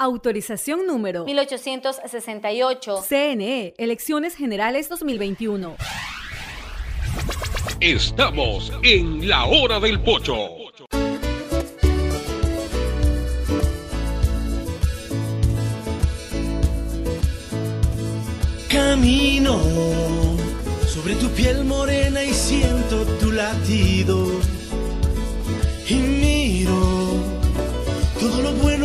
Autorización número 1868. CNE, Elecciones Generales 2021. Estamos en la hora del pocho. Camino sobre tu piel morena y siento tu latido. Y miro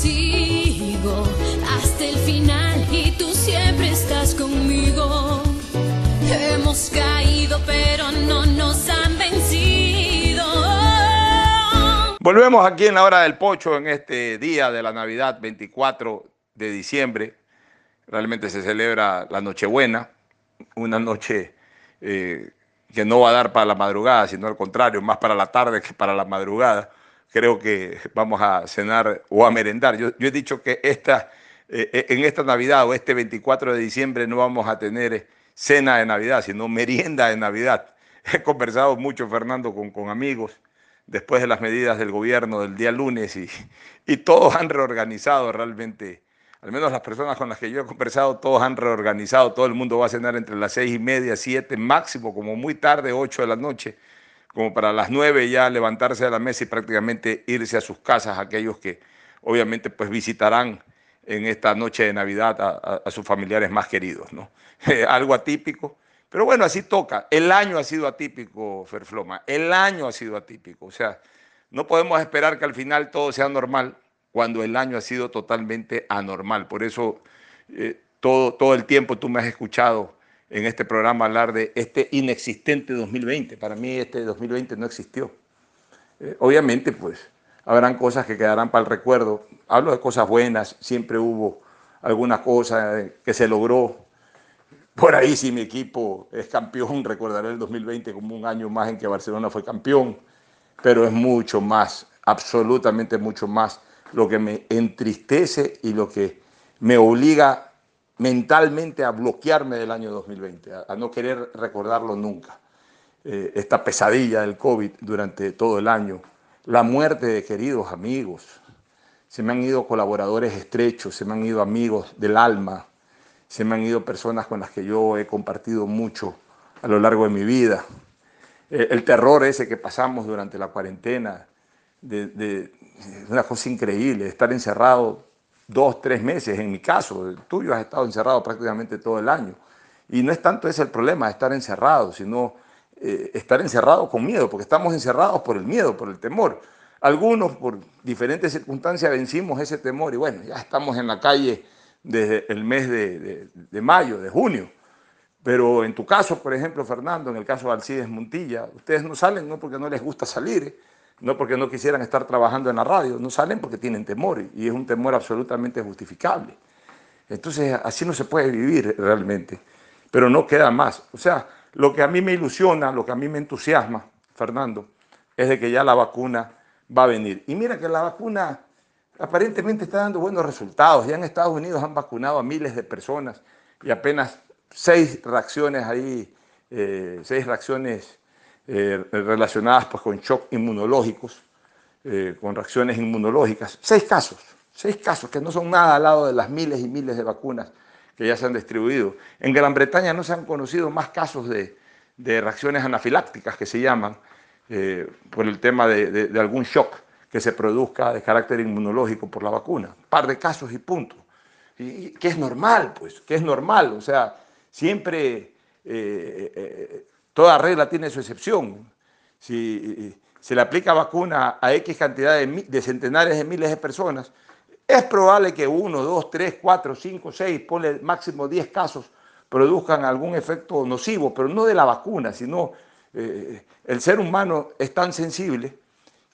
Sigo hasta el final y tú siempre estás conmigo. Hemos caído, pero no nos han vencido. Volvemos aquí en la hora del pocho en este día de la Navidad 24 de diciembre. Realmente se celebra la Nochebuena, una noche eh, que no va a dar para la madrugada, sino al contrario, más para la tarde que para la madrugada. Creo que vamos a cenar o a merendar. Yo, yo he dicho que esta, eh, en esta Navidad o este 24 de diciembre no vamos a tener cena de Navidad, sino merienda de Navidad. He conversado mucho, Fernando, con, con amigos después de las medidas del gobierno del día lunes y, y todos han reorganizado realmente, al menos las personas con las que yo he conversado, todos han reorganizado, todo el mundo va a cenar entre las seis y media, siete, máximo, como muy tarde, ocho de la noche, como para las nueve ya levantarse de la mesa y prácticamente irse a sus casas, aquellos que obviamente pues visitarán en esta noche de Navidad a, sus familiares más queridos, ¿no? Algo atípico, pero bueno, así toca. El año ha sido atípico, Ferfloma. El año ha sido atípico. O sea, no podemos esperar que al final todo sea normal cuando el año ha sido totalmente anormal. Por eso eh, todo, todo el tiempo tú me has escuchado en este programa hablar de este inexistente 2020. Para mí este 2020 no existió. Eh, obviamente, pues, habrán cosas que quedarán para el recuerdo. Hablo de cosas buenas, siempre hubo alguna cosa que se logró. Por ahí, si mi equipo es campeón, recordaré el 2020 como un año más en que Barcelona fue campeón, pero es mucho más, absolutamente mucho más, lo que me entristece y lo que me obliga mentalmente a bloquearme del año 2020, a, no querer recordarlo nunca. Eh, esta pesadilla del COVID durante todo el año, la muerte de queridos amigos, se me han ido colaboradores estrechos, se me han ido amigos del alma, se me han ido personas con las que yo he compartido mucho a lo largo de mi vida. Eh, el terror ese que pasamos durante la cuarentena, de, de- una cosa increíble, estar encerrado dos, tres meses, en mi caso, el tuyo has estado encerrado prácticamente todo el año. Y no es tanto ese el problema, estar encerrado, sino eh, estar encerrado con miedo, porque estamos encerrados por el miedo, por el temor. Algunos por diferentes circunstancias vencimos ese temor y bueno, ya estamos en la calle desde el mes de, de mayo, de junio. Pero en tu caso, por ejemplo, Fernando, en el caso de Alcides Montilla, ustedes no salen no porque no les gusta salir, no porque no quisieran estar trabajando en la radio, no salen porque tienen temor y es un temor absolutamente justificable. Entonces, así no se puede vivir realmente, pero no queda más. O sea, lo que a mí me ilusiona, lo que a mí me entusiasma, Fernando, es de que ya la vacuna va a venir. Y mira que la vacuna aparentemente está dando buenos resultados. Ya en Estados Unidos han vacunado a miles de personas y apenas seis reacciones ahí, eh, seis reacciones eh, relacionadas pues, con shock inmunológicos, eh, con reacciones inmunológicas. Seis casos, seis casos que no son nada al lado de las miles y miles de vacunas que ya se han distribuido. En Gran Bretaña no se han conocido más casos de, reacciones anafilácticas que se llaman por el tema de, de algún shock que se produzca de carácter inmunológico por la vacuna. Un par de casos y punto. Y, que es normal, pues, que es normal. O sea, siempre eh, eh, toda regla tiene su excepción. Si se le aplica vacuna a X cantidad de, centenares de miles de personas, es probable que uno, dos, tres, cuatro, cinco, seis, ponle máximo diez casos, produzcan algún efecto nocivo, pero no de la vacuna, sino eh, el ser humano es tan sensible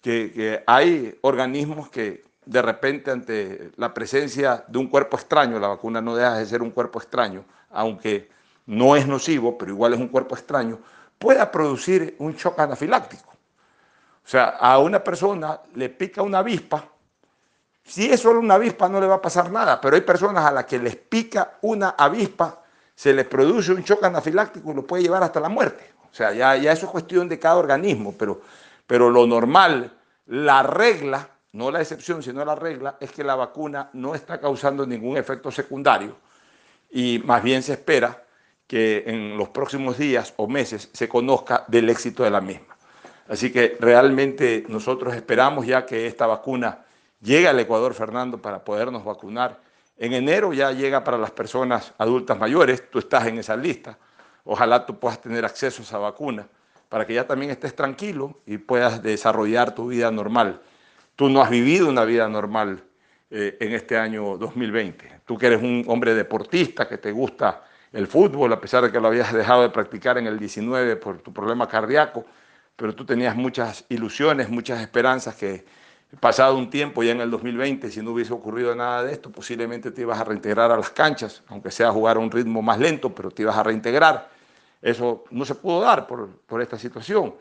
que, hay organismos que de repente ante la presencia de un cuerpo extraño, la vacuna no deja de ser un cuerpo extraño, aunque no es nocivo, pero igual es un cuerpo extraño, pueda producir un shock anafiláctico. O sea, a una persona le pica una avispa, si es solo una avispa no le va a pasar nada, pero hay personas a las que les pica una avispa, se les produce un shock anafiláctico y lo puede llevar hasta la muerte. O sea, ya, ya eso es cuestión de cada organismo, pero, pero lo normal, la regla, no la excepción, sino la regla, es que la vacuna no está causando ningún efecto secundario y más bien se espera que en los próximos días o meses se conozca del éxito de la misma. Así que realmente nosotros esperamos ya que esta vacuna llegue al Ecuador, Fernando, para podernos vacunar. En enero ya llega para las personas adultas mayores, tú estás en esa lista. Ojalá tú puedas tener acceso a esa vacuna para que ya también estés tranquilo y puedas desarrollar tu vida normal. Tú no has vivido una vida normal eh, en este año 2020. Tú que eres un hombre deportista, que te gusta el fútbol, a pesar de que lo habías dejado de practicar en el 19 por tu problema cardíaco, pero tú tenías muchas ilusiones, muchas esperanzas que pasado un tiempo, ya en el 2020, si no hubiese ocurrido nada de esto, posiblemente te ibas a reintegrar a las canchas, aunque sea jugar a un ritmo más lento, pero te ibas a reintegrar. Eso no se pudo dar por, por esta situación.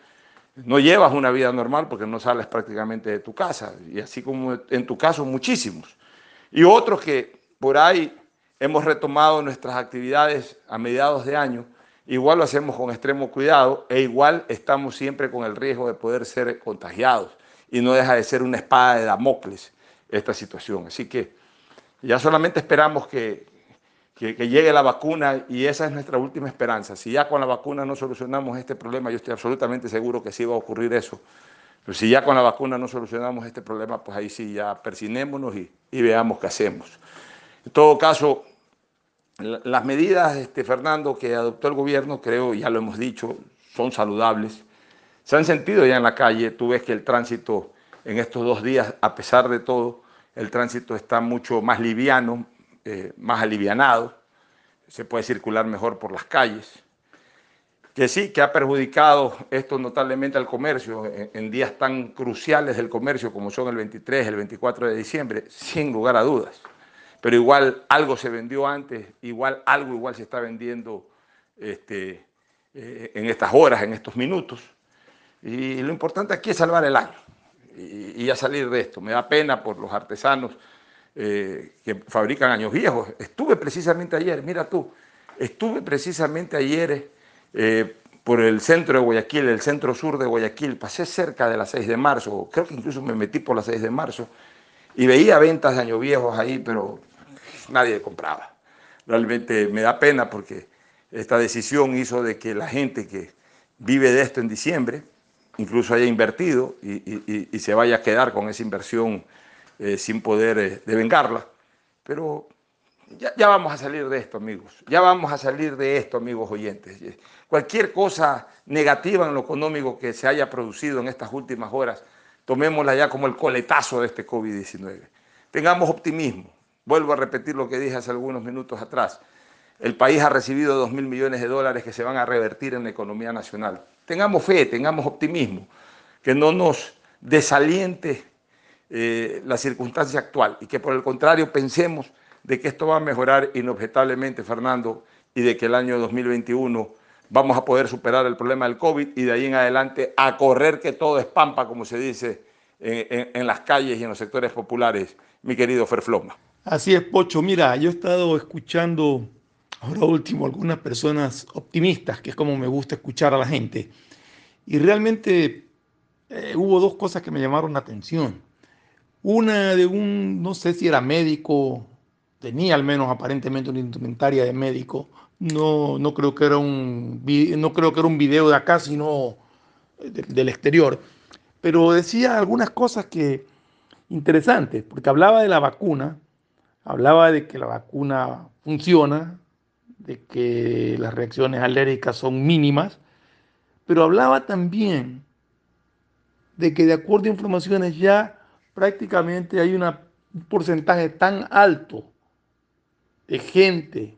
No llevas una vida normal porque no sales prácticamente de tu casa, y así como en tu caso muchísimos. Y otros que por ahí hemos retomado nuestras actividades a mediados de año, igual lo hacemos con extremo cuidado e igual estamos siempre con el riesgo de poder ser contagiados y no deja de ser una espada de Damocles esta situación. Así que ya solamente esperamos que, que, llegue la vacuna y esa es nuestra última esperanza. Si ya con la vacuna no solucionamos este problema, yo estoy absolutamente seguro que sí va a ocurrir eso. Pero si ya con la vacuna no solucionamos este problema, pues ahí sí ya persinémonos y, veamos qué hacemos. En todo caso, las medidas, este, Fernando, que adoptó el gobierno, creo, ya lo hemos dicho, son saludables. Se han sentido ya en la calle, tú ves que el tránsito en estos dos días, a pesar de todo, el tránsito está mucho más liviano, eh, más alivianado, se puede circular mejor por las calles. Que sí, que ha perjudicado esto notablemente al comercio en, días tan cruciales del comercio como son el 23, el 24 de diciembre, sin lugar a dudas. Pero igual algo se vendió antes, igual algo igual se está vendiendo este, eh, en estas horas, en estos minutos. Y lo importante aquí es salvar el año y, y a salir de esto. Me da pena por los artesanos eh, que fabrican años viejos. Estuve precisamente ayer, mira tú, estuve precisamente ayer eh, por el centro de Guayaquil, el centro sur de Guayaquil, pasé cerca de las 6 de marzo, creo que incluso me metí por las 6 de marzo, y veía ventas de años viejos ahí, pero nadie compraba. Realmente me da pena porque esta decisión hizo de que la gente que vive de esto en diciembre, incluso haya invertido y, se vaya a quedar con esa inversión eh, sin poder eh, devengarla. Pero ya, ya, vamos a salir de esto, amigos. Ya vamos a salir de esto, amigos oyentes. Cualquier cosa negativa en lo económico que se haya producido en estas últimas horas tomémosla ya como el coletazo de este COVID-19. Tengamos optimismo. Vuelvo a repetir lo que dije hace algunos minutos atrás. El país ha recibido 2 mil millones de dólares que se van a revertir en la economía nacional. Tengamos fe, tengamos optimismo, que no nos desaliente eh, la circunstancia actual y que por el contrario pensemos de que esto va a mejorar inobjetablemente, Fernando, y de que el año 2021 vamos a poder superar el problema del COVID y de ahí en adelante a correr que todo es pampa, como se dice en, en las calles y en los sectores populares, mi querido Ferfloma. Así es, Pocho. Mira, yo he estado escuchando ahora último algunas personas optimistas, que es como me gusta escuchar a la gente, y realmente eh, hubo dos cosas que me llamaron la atención. Una de un, no sé si era médico, tenía al menos aparentemente una indumentaria de médico, no, no, creo que era un, no creo que era un video de acá, sino del exterior, pero decía algunas cosas que interesantes, porque hablaba de la vacuna, hablaba de que la vacuna funciona, de que las reacciones alérgicas son mínimas, pero hablaba también de que de acuerdo a informaciones ya prácticamente hay un porcentaje tan alto de gente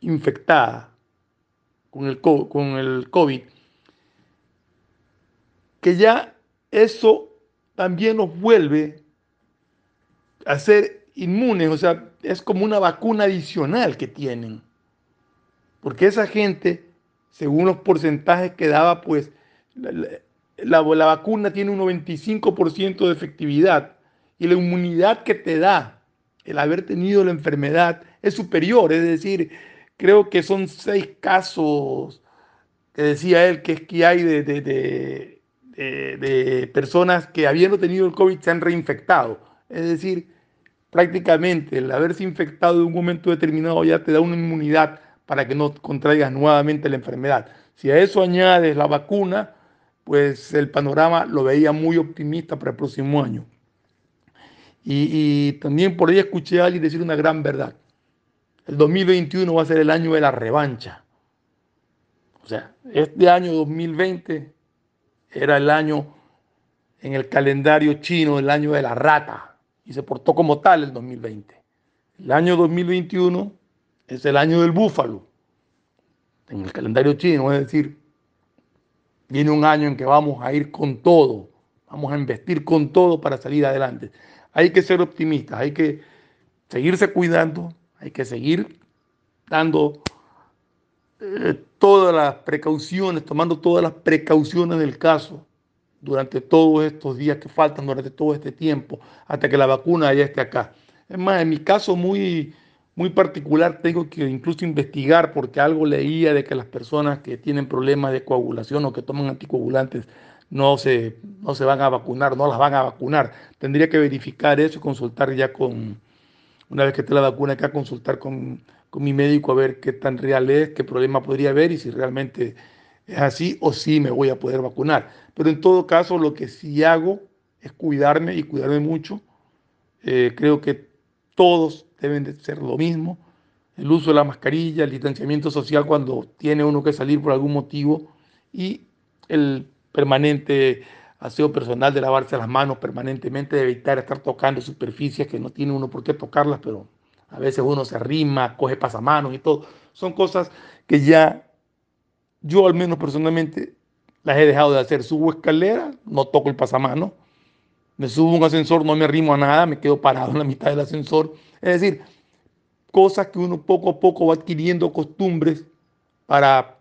infectada con el, con el COVID, que ya eso también nos vuelve a ser inmunes, o sea, es como una vacuna adicional que tienen. Porque esa gente, según los porcentajes que daba, pues la, vacuna tiene un 95% de efectividad y la inmunidad que te da el haber tenido la enfermedad es superior. Es decir, creo que son seis casos que decía él que es que hay de, de, de personas que habiendo tenido el COVID se han reinfectado. Es decir, prácticamente el haberse infectado en un momento determinado ya te da una inmunidad para que no contraigas nuevamente la enfermedad. Si a eso añades la vacuna, pues el panorama lo veía muy optimista para el próximo año. Y, también por ahí escuché a alguien decir una gran verdad. El 2021 va a ser el año de la revancha. O sea, este año 2020 era el año en el calendario chino, el año de la rata, y se portó como tal el 2020. El año 2021 es el año del búfalo en el calendario chino, es decir, viene un año en que vamos a ir con todo, vamos a investir con todo para salir adelante. Hay que ser optimistas, hay que seguirse cuidando, hay que seguir dando eh, todas las precauciones, tomando todas las precauciones del caso durante todos estos días que faltan, durante todo este tiempo, hasta que la vacuna ya esté acá. Es más, en mi caso muy muy particular tengo que incluso investigar porque algo leía de que las personas que tienen problemas de coagulación o que toman anticoagulantes no se, no se van a vacunar, no las van a vacunar. Tendría que verificar eso y consultar ya con, una vez que esté la vacuna acá, consultar con, con mi médico a ver qué tan real es, qué problema podría haber y si realmente es así o si me voy a poder vacunar. Pero en todo caso, lo que sí hago es cuidarme y cuidarme mucho. Eh, creo que todos deben de ser lo mismo. El uso de la mascarilla, el distanciamiento social cuando tiene uno que salir por algún motivo y el permanente aseo personal de lavarse las manos permanentemente, de evitar estar tocando superficies que no tiene uno por qué tocarlas, pero a veces uno se arrima, coge pasamanos y todo. Son cosas que ya yo al menos personalmente las he dejado de hacer. Subo escalera, no toco el pasamanos. Me subo un ascensor, no me arrimo a nada, me quedo parado en la mitad del ascensor es decir, cosas que uno poco a poco va adquiriendo costumbres para,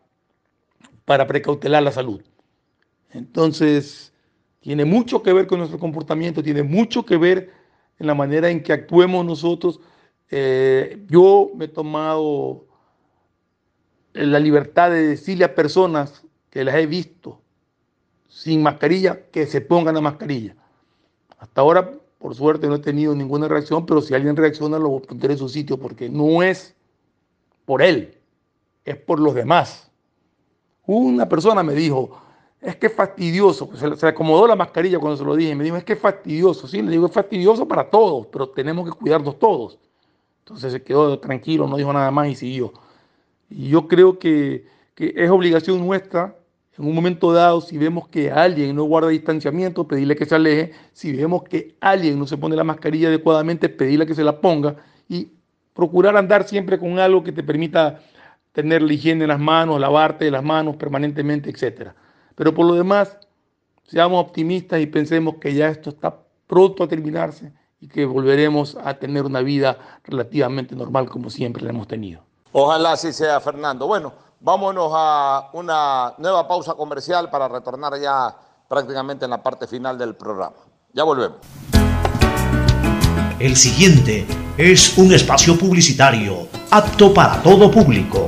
para precautelar la salud. Entonces, tiene mucho que ver con nuestro comportamiento, tiene mucho que ver en la manera en que actuemos nosotros. Eh, yo me he tomado la libertad de decirle a personas que las he visto sin mascarilla que se pongan la mascarilla. Hasta ahora por suerte no he tenido ninguna reacción, pero si alguien reacciona lo poner en su sitio porque no es por él, es por los demás. Una persona me dijo, es que es fastidioso, se, se acomodó la mascarilla cuando se lo dije, me dijo, es que es fastidioso, sí, le digo, es fastidioso para todos, pero tenemos que cuidarnos todos. Entonces se quedó tranquilo, no dijo nada más y siguió. Y yo creo que, que es obligación nuestra En un momento dado, si vemos que alguien no guarda distanciamiento, pedirle que se aleje. Si vemos que alguien no se pone la mascarilla adecuadamente, pedirle que se la ponga y procurar andar siempre con algo que te permita tener la higiene en las manos, lavarte las manos permanentemente, etc. Pero por lo demás, seamos optimistas y pensemos que ya esto está pronto a terminarse y que volveremos a tener una vida relativamente normal como siempre la hemos tenido. Ojalá así sea, Fernando. Bueno, vámonos a una nueva pausa comercial para retornar ya prácticamente en la parte final del programa. Ya volvemos. El siguiente es un espacio publicitario apto para todo público.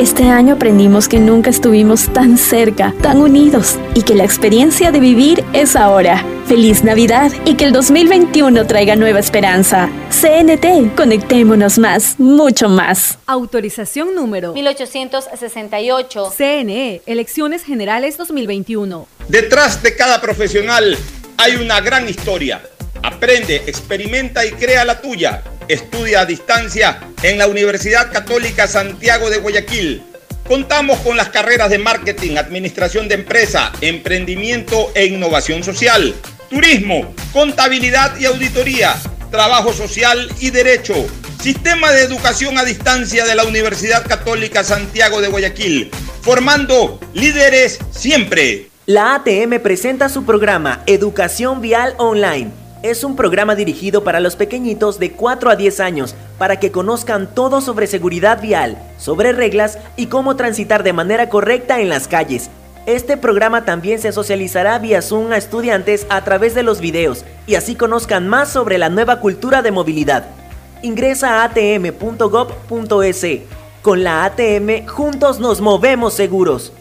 Este año aprendimos que nunca estuvimos tan cerca, tan unidos y que la experiencia de vivir es ahora. Feliz Navidad y que el 2021 traiga nueva esperanza. CNT, conectémonos más, mucho más. Autorización número 1868. CNE, Elecciones Generales 2021. Detrás de cada profesional hay una gran historia. Aprende, experimenta y crea la tuya. Estudia a distancia en la Universidad Católica Santiago de Guayaquil. Contamos con las carreras de marketing, administración de empresa, emprendimiento e innovación social, turismo, contabilidad y auditoría, trabajo social y derecho. Sistema de educación a distancia de la Universidad Católica Santiago de Guayaquil, formando líderes siempre. La ATM presenta su programa Educación Vial Online. Es un programa dirigido para los pequeñitos de 4 a 10 años para que conozcan todo sobre seguridad vial, sobre reglas y cómo transitar de manera correcta en las calles. Este programa también se socializará vía Zoom a estudiantes a través de los videos y así conozcan más sobre la nueva cultura de movilidad. Ingresa a atm.gov.es. Con la ATM juntos nos movemos seguros.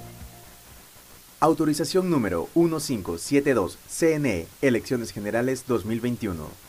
Autorización número 1572, CNE, Elecciones Generales 2021.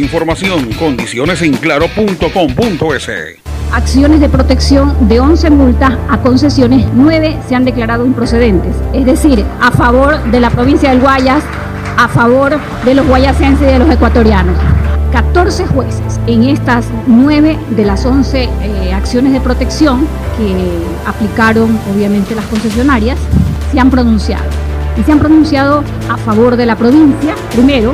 información, condiciones en claro.com.es. Acciones de protección de 11 multas a concesiones, 9 se han declarado improcedentes. Es decir, a favor de la provincia del Guayas, a favor de los guayasenses y de los ecuatorianos. 14 jueces en estas 9 de las 11 eh, acciones de protección que aplicaron obviamente las concesionarias se han pronunciado. Y se han pronunciado a favor de la provincia, primero,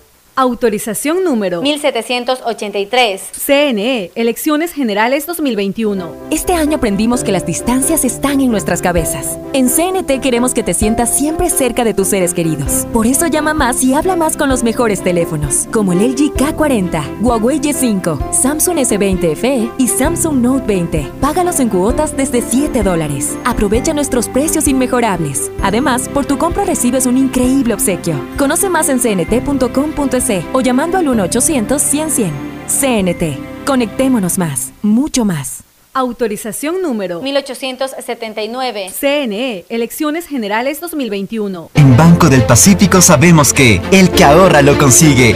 Autorización número 1783. CNE, Elecciones Generales 2021. Este año aprendimos que las distancias están en nuestras cabezas. En CNT queremos que te sientas siempre cerca de tus seres queridos. Por eso llama más y habla más con los mejores teléfonos, como el LG K40, Huawei Y5, Samsung S20 FE y Samsung Note 20. Págalos en cuotas desde 7 dólares. Aprovecha nuestros precios inmejorables. Además, por tu compra recibes un increíble obsequio. Conoce más en cnt.com.es o llamando al 1-800-100-100. CNT. Conectémonos más, mucho más. Autorización número 1879. CNE, Elecciones Generales 2021. En Banco del Pacífico sabemos que el que ahorra lo consigue.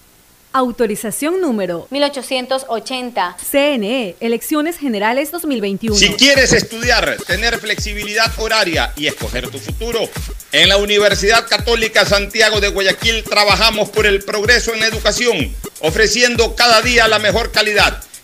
Autorización número 1880. CNE, Elecciones Generales 2021. Si quieres estudiar, tener flexibilidad horaria y escoger tu futuro, en la Universidad Católica Santiago de Guayaquil trabajamos por el progreso en la educación, ofreciendo cada día la mejor calidad.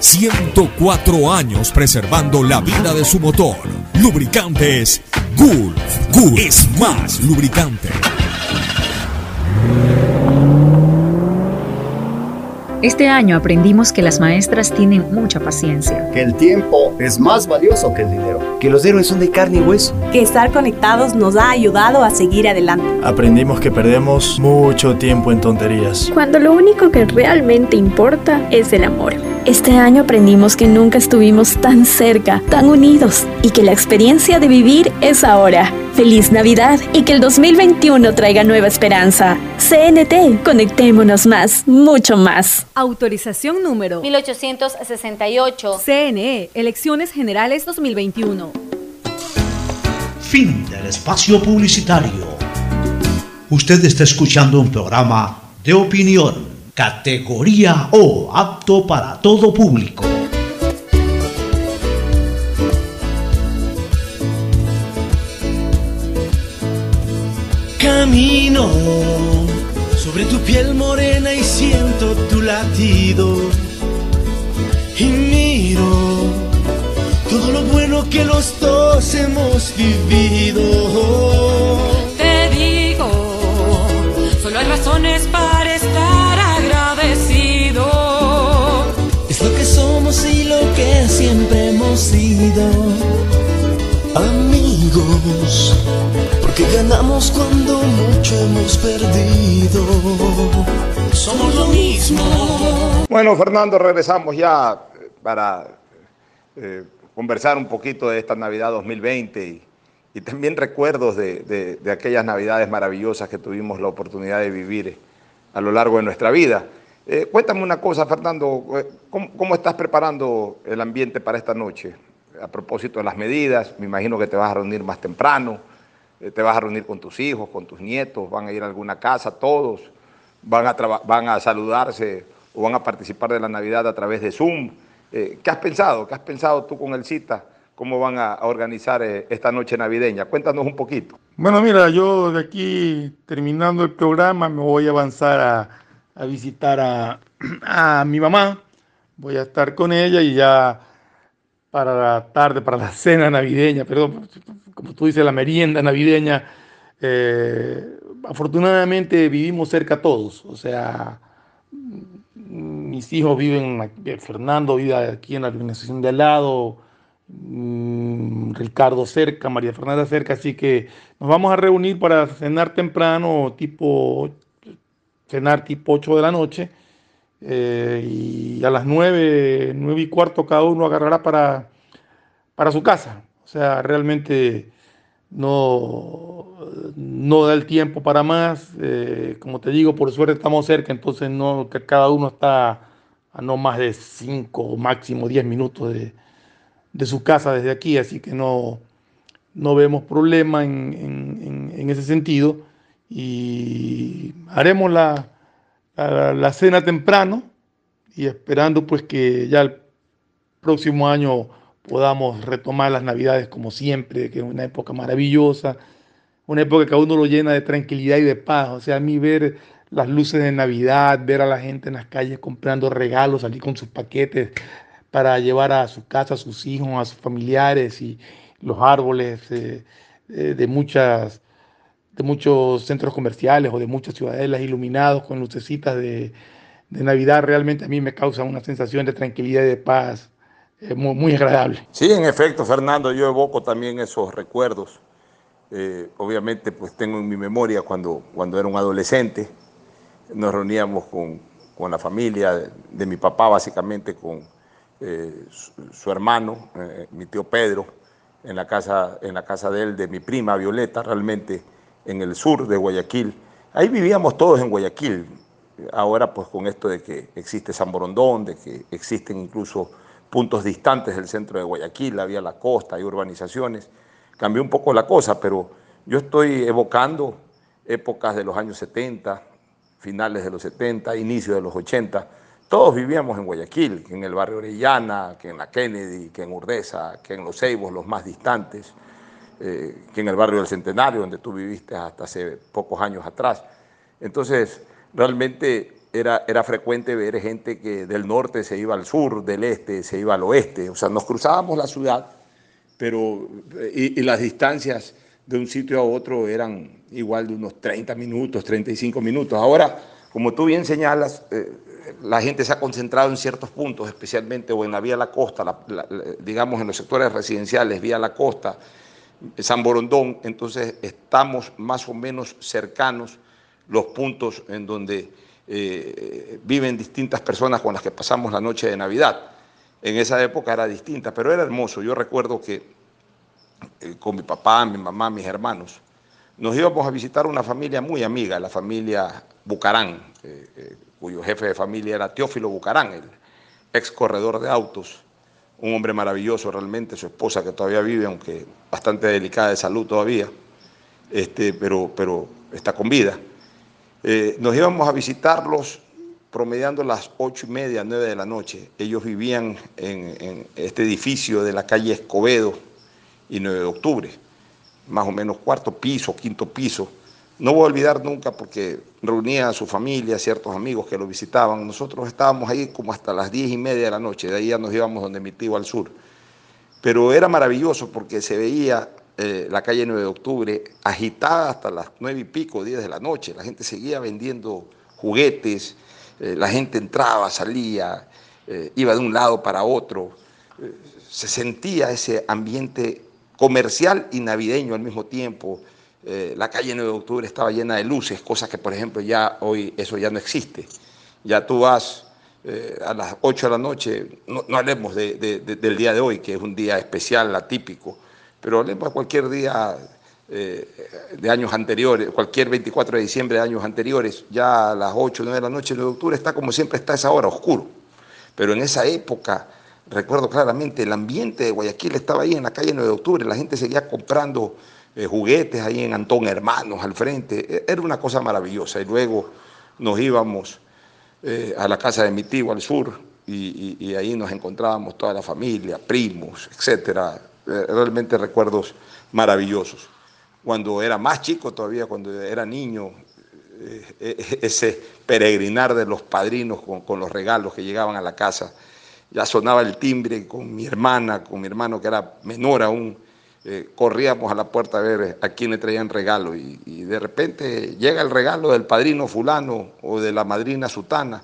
104 años preservando la vida de su motor. Lubricantes Gulf. Gulf es más lubricante. Este año aprendimos que las maestras tienen mucha paciencia. Que el tiempo es más valioso que el dinero. Que los héroes son de carne y hueso. Que estar conectados nos ha ayudado a seguir adelante. Aprendimos que perdemos mucho tiempo en tonterías. Cuando lo único que realmente importa es el amor. Este año aprendimos que nunca estuvimos tan cerca, tan unidos y que la experiencia de vivir es ahora. Feliz Navidad y que el 2021 traiga nueva esperanza. CNT, conectémonos más, mucho más. Autorización número 1868. CNE, Elecciones Generales 2021. Fin del espacio publicitario. Usted está escuchando un programa de opinión, categoría O, apto para todo público. Camino sobre tu piel morena y siento tu latido. Y miro todo lo bueno que los dos hemos vivido. Te digo, solo hay razones para Amigos, porque ganamos cuando mucho hemos perdido. Somos lo mismo. Bueno, Fernando, regresamos ya eh, para eh, conversar un poquito de esta Navidad 2020 y, también recuerdos de, de- de aquellas Navidades maravillosas que tuvimos la oportunidad de vivir a lo largo de nuestra vida. Eh, cuéntame una cosa, Fernando, eh, ¿cómo, estás preparando el ambiente para esta noche? A propósito de las medidas, me imagino que te vas a reunir más temprano, eh, te vas a reunir con tus hijos, con tus nietos, van a ir a alguna casa, todos, van a, van a saludarse o van a participar de la Navidad a través de Zoom. ¿Qué has pensado? ¿Qué has pensado tú con el CITA? ¿Cómo van a a organizar esta noche navideña? Cuéntanos un poquito. Bueno, mira, yo de aquí, terminando el programa, me voy a avanzar a, a visitar a, a mi mamá. Voy a estar con ella y ya para la tarde, para la cena navideña, perdón, como tú dices, la merienda navideña. eh, afortunadamente vivimos cerca todos, o sea, mis hijos viven, Fernando vive aquí en la organización de al lado, mm, Ricardo cerca, María Fernanda cerca, así que nos vamos a reunir para cenar temprano, tipo cenar tipo 8 de la noche eh, y a las nueve, nueve y cuarto cada uno agarrará para, para su casa. O sea, realmente no, no da el tiempo para más. Eh, como te digo, por suerte estamos cerca, entonces no, cada uno está a no más de cinco o máximo diez minutos de, de su casa desde aquí, así que no, no vemos problema en, en, ese sentido y haremos la, la, cena temprano y esperando pues que ya el próximo año podamos retomar las navidades como siempre, que es una época maravillosa, una época que a uno lo llena de tranquilidad y de paz. O sea, a mí ver las luces de Navidad, ver a la gente en las calles comprando regalos, salir con sus paquetes para llevar a su casa, a sus hijos, a sus familiares y los árboles eh, eh, de muchas de muchos centros comerciales o de muchas ciudadelas iluminados con lucecitas de, Navidad, realmente a mí me causa una sensación de tranquilidad y de paz eh, muy, agradable. Sí, en efecto, Fernando, yo evoco también esos recuerdos. Eh, obviamente, pues tengo en mi memoria cuando, cuando era un adolescente, nos reuníamos con, la familia de, mi papá, básicamente con eh, su, hermano, mi tío Pedro, en la, casa, en la casa de él, de mi prima Violeta, realmente en el sur de Guayaquil. Ahí vivíamos todos en Guayaquil. Ahora pues con esto de que existe San Borondón, de que existen incluso puntos distantes del centro de Guayaquil, había la costa, hay urbanizaciones, cambió un poco la cosa, pero yo estoy evocando épocas de los años 70, finales de los 70, inicio de los 80, todos vivíamos en Guayaquil, en el barrio Orellana, que en la Kennedy, que en Urdesa, que en Los Ceibos, los más distantes. Eh, que en el barrio del Centenario, donde tú viviste hasta hace pocos años atrás. Entonces, realmente era, era frecuente ver gente que del norte se iba al sur, del este se iba al oeste, o sea, nos cruzábamos la ciudad, pero, y, las distancias de un sitio a otro eran igual de unos 30 minutos, 35 minutos. Ahora, como tú bien señalas, eh, la gente se ha concentrado en ciertos puntos, especialmente o en la vía la costa, digamos en los sectores residenciales, vía la costa, San Borondón, entonces estamos más o menos cercanos los puntos en donde eh, viven distintas personas con las que pasamos la noche de Navidad. En esa época era distinta, pero era hermoso. Yo recuerdo que eh, con mi papá, mi mamá, mis hermanos, nos íbamos a visitar una familia muy amiga, la familia Bucarán, eh, cuyo jefe de familia era Teófilo Bucarán, el ex corredor de autos un hombre maravilloso realmente, su esposa que todavía vive, aunque bastante delicada de salud todavía, este, pero, pero está con vida. Eh, nos íbamos a visitarlos promediando las ocho y media, nueve de la noche. Ellos vivían en, en este edificio de la calle Escobedo y 9 de octubre, más o menos cuarto piso, quinto piso. No voy a olvidar nunca porque reunía a su familia, ciertos amigos que lo visitaban. Nosotros estábamos ahí como hasta las diez y media de la noche, de ahí ya nos íbamos donde mi tío al sur. Pero era maravilloso porque se veía eh, la calle 9 de octubre agitada hasta las nueve y pico, diez de la noche. La gente seguía vendiendo juguetes, eh, la gente entraba, salía, eh, iba de un lado para otro. se sentía ese ambiente comercial y navideño al mismo tiempo eh, la calle 9 de octubre estaba llena de luces, cosas que por ejemplo ya hoy eso ya no existe. Ya tú vas eh, a las 8 de la noche, no, hablemos del día de hoy, que es un día especial, atípico, pero hablemos de cualquier día eh, de años anteriores, cualquier 24 de diciembre de años anteriores, ya a las 8 o 9 de la noche, 9 de octubre está como siempre está esa hora, oscuro. Pero en esa época, recuerdo claramente, el ambiente de Guayaquil estaba ahí en la calle 9 de octubre, la gente seguía comprando eh, juguetes ahí en Antón Hermanos al frente. E, era una cosa maravillosa. Y luego nos íbamos eh, a la casa de mi tío al sur y, ahí nos encontrábamos toda la familia, primos, etcétera. Eh, realmente recuerdos maravillosos. Cuando era más chico todavía, cuando era niño, ese peregrinar de los padrinos con, con, los regalos que llegaban a la casa. Ya sonaba el timbre con mi hermana, con mi hermano que era menor aún, eh, corríamos a la puerta a ver a quién le traían regalo y, de repente llega el regalo del padrino fulano o de la madrina sutana,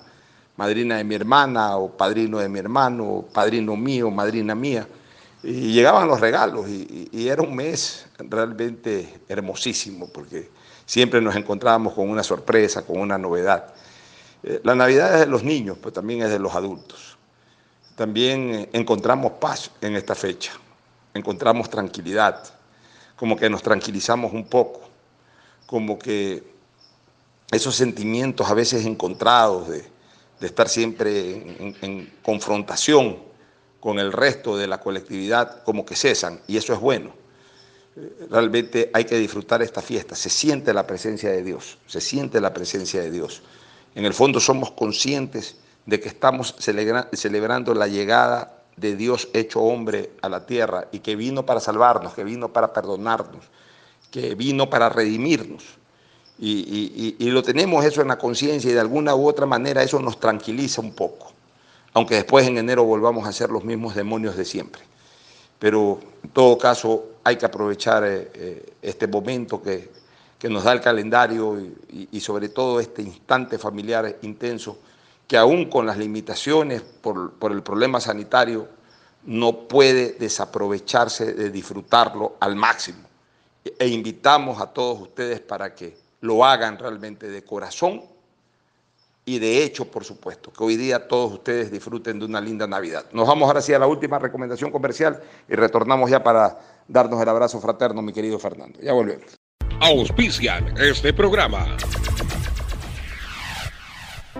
madrina de mi hermana o padrino de mi hermano, o padrino mío, madrina mía. Y llegaban los regalos y, era un mes realmente hermosísimo porque siempre nos encontrábamos con una sorpresa, con una novedad. Eh, la Navidad es de los niños, pero también es de los adultos. También eh, encontramos paz en esta fecha, encontramos tranquilidad, como que nos tranquilizamos un poco, como que esos sentimientos a veces encontrados de, estar siempre en, confrontación con el resto de la colectividad, como que cesan, y eso es bueno. Realmente hay que disfrutar esta fiesta, se siente la presencia de Dios, se siente la presencia de Dios. En el fondo somos conscientes de que estamos celebra celebrando la llegada de Dios hecho hombre a la tierra y que vino para salvarnos, que vino para perdonarnos, que vino para redimirnos. Y, y, y lo tenemos eso en la conciencia y de alguna u otra manera eso nos tranquiliza un poco, aunque después en enero volvamos a ser los mismos demonios de siempre. Pero en todo caso hay que aprovechar eh, eh, este momento que, que, nos da el calendario y, y, sobre todo este instante familiar intenso que aún con las limitaciones por, por el problema sanitario no puede desaprovecharse de disfrutarlo al máximo. E invitamos a todos ustedes para que lo hagan realmente de corazón y de hecho, por supuesto, que hoy día todos ustedes disfruten de una linda Navidad. Nos vamos ahora sí a la última recomendación comercial y retornamos ya para darnos el abrazo fraterno, mi querido Fernando. Ya volvemos. Auspician este programa.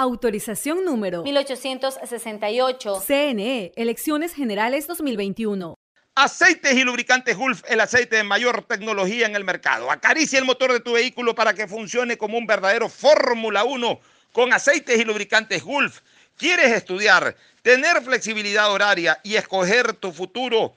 Autorización número 1868. CNE, Elecciones Generales 2021. Aceites y lubricantes Gulf, el aceite de mayor tecnología en el mercado. Acaricia el motor de tu vehículo para que funcione como un verdadero Fórmula 1 con aceites y lubricantes Gulf. ¿Quieres estudiar, tener flexibilidad horaria y escoger tu futuro?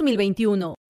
2021.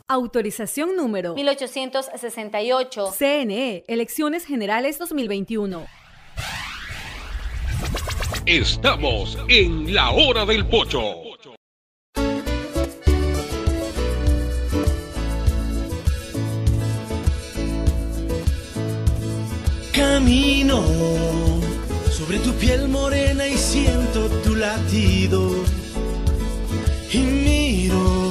Autorización número 1868. CNE, Elecciones Generales 2021. Estamos en la hora del pocho. Camino sobre tu piel morena y siento tu latido. Y miro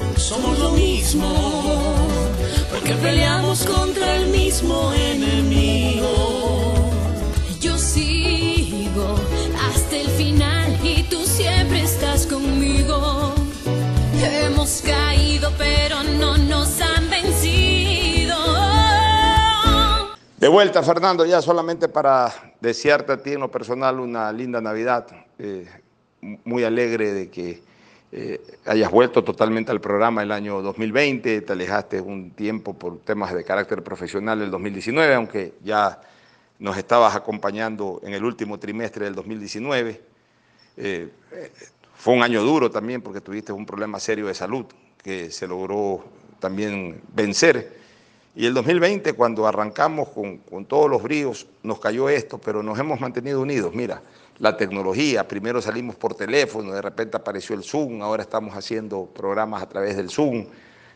Somos lo mismo, porque peleamos contra el mismo enemigo. Yo sigo hasta el final y tú siempre estás conmigo. Hemos caído, pero no nos han vencido. De vuelta, Fernando, ya solamente para desearte a ti en lo personal una linda Navidad. Eh, muy alegre de que eh, hayas vuelto totalmente al programa el año 2020. Te alejaste un tiempo por temas de carácter profesional el 2019, aunque ya nos estabas acompañando en el último trimestre del 2019. Eh, fue un año duro también porque tuviste un problema serio de salud que se logró también vencer. Y el 2020, cuando arrancamos con, con, todos los bríos, nos cayó esto, pero nos hemos mantenido unidos. Mira, la tecnología, primero salimos por teléfono, de repente apareció el Zoom, ahora estamos haciendo programas a través del Zoom,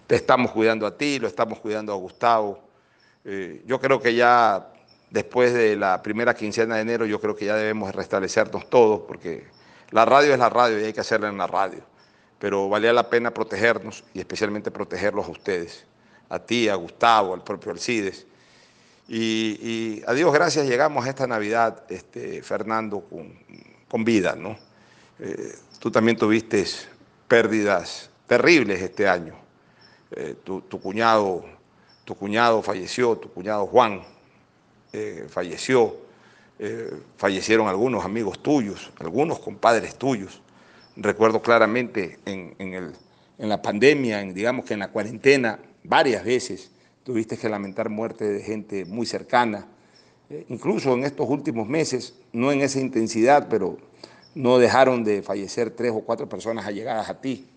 te estamos cuidando a ti, lo estamos cuidando a Gustavo. Eh, yo creo que ya después de la primera quincena de enero, yo creo que ya debemos restablecernos todos, porque la radio es la radio y hay que hacerla en la radio. Pero valía la pena protegernos y especialmente protegerlos a ustedes a ti, a Gustavo, al propio Alcides. Y, a Dios gracias llegamos a esta Navidad, este, Fernando, con, con vida, ¿no? Eh, tú también tuviste pérdidas terribles este año. Eh, tu, tu, cuñado, tu cuñado falleció, tu cuñado Juan eh, falleció, fallecieron algunos amigos tuyos, algunos compadres tuyos. Recuerdo claramente en, en, el, en la pandemia, en, digamos que en la cuarentena, varias veces tuviste que lamentar muerte de gente muy cercana, eh, incluso en estos últimos meses, no en esa intensidad, pero no dejaron de fallecer tres o cuatro personas allegadas a ti.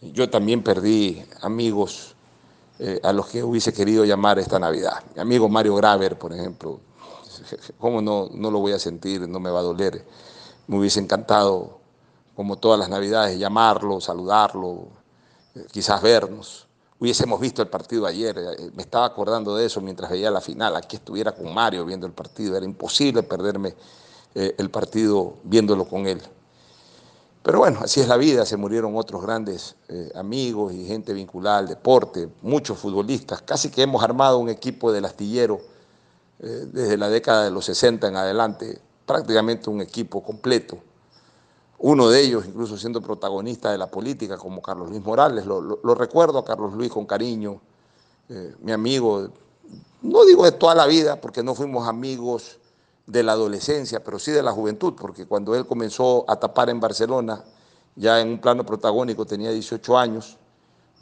Yo también perdí amigos eh, a los que hubiese querido llamar esta Navidad. Mi amigo Mario Graver, por ejemplo, ¿cómo no, no lo voy a sentir? No me va a doler. Me hubiese encantado, como todas las Navidades, llamarlo, saludarlo, eh, quizás vernos hubiésemos visto el partido ayer. eh, Me estaba acordando de eso mientras veía la final. Aquí estuviera con Mario viendo el partido. Era imposible perderme eh, el partido viéndolo con él. Pero bueno, así es la vida. Se murieron otros grandes eh, amigos y gente vinculada al deporte, muchos futbolistas. Casi que hemos armado un equipo del astillero eh, desde la década de los 60 en adelante, prácticamente un equipo completo uno de ellos incluso siendo protagonista de la política como Carlos Luis Morales. Lo, recuerdo a Carlos Luis con cariño, eh, mi amigo, no digo de toda la vida, porque no fuimos amigos de la adolescencia, pero sí de la juventud, porque cuando él comenzó a tapar en Barcelona, ya en un plano protagónico tenía 18 años,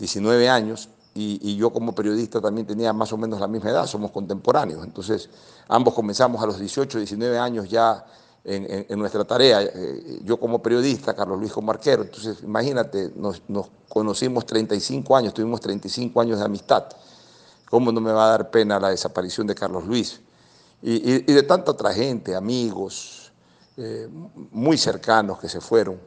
19 años, y, y, yo como periodista también tenía más o menos la misma edad, somos contemporáneos, entonces ambos comenzamos a los 18, 19 años ya en, nuestra tarea. Eh, yo como periodista, Carlos Luis como arquero, entonces imagínate, nos, conocimos 35 años, tuvimos 35 años de amistad. ¿Cómo no me va a dar pena la desaparición de Carlos Luis? Y de tanta otra gente, amigos, eh, muy cercanos que se fueron,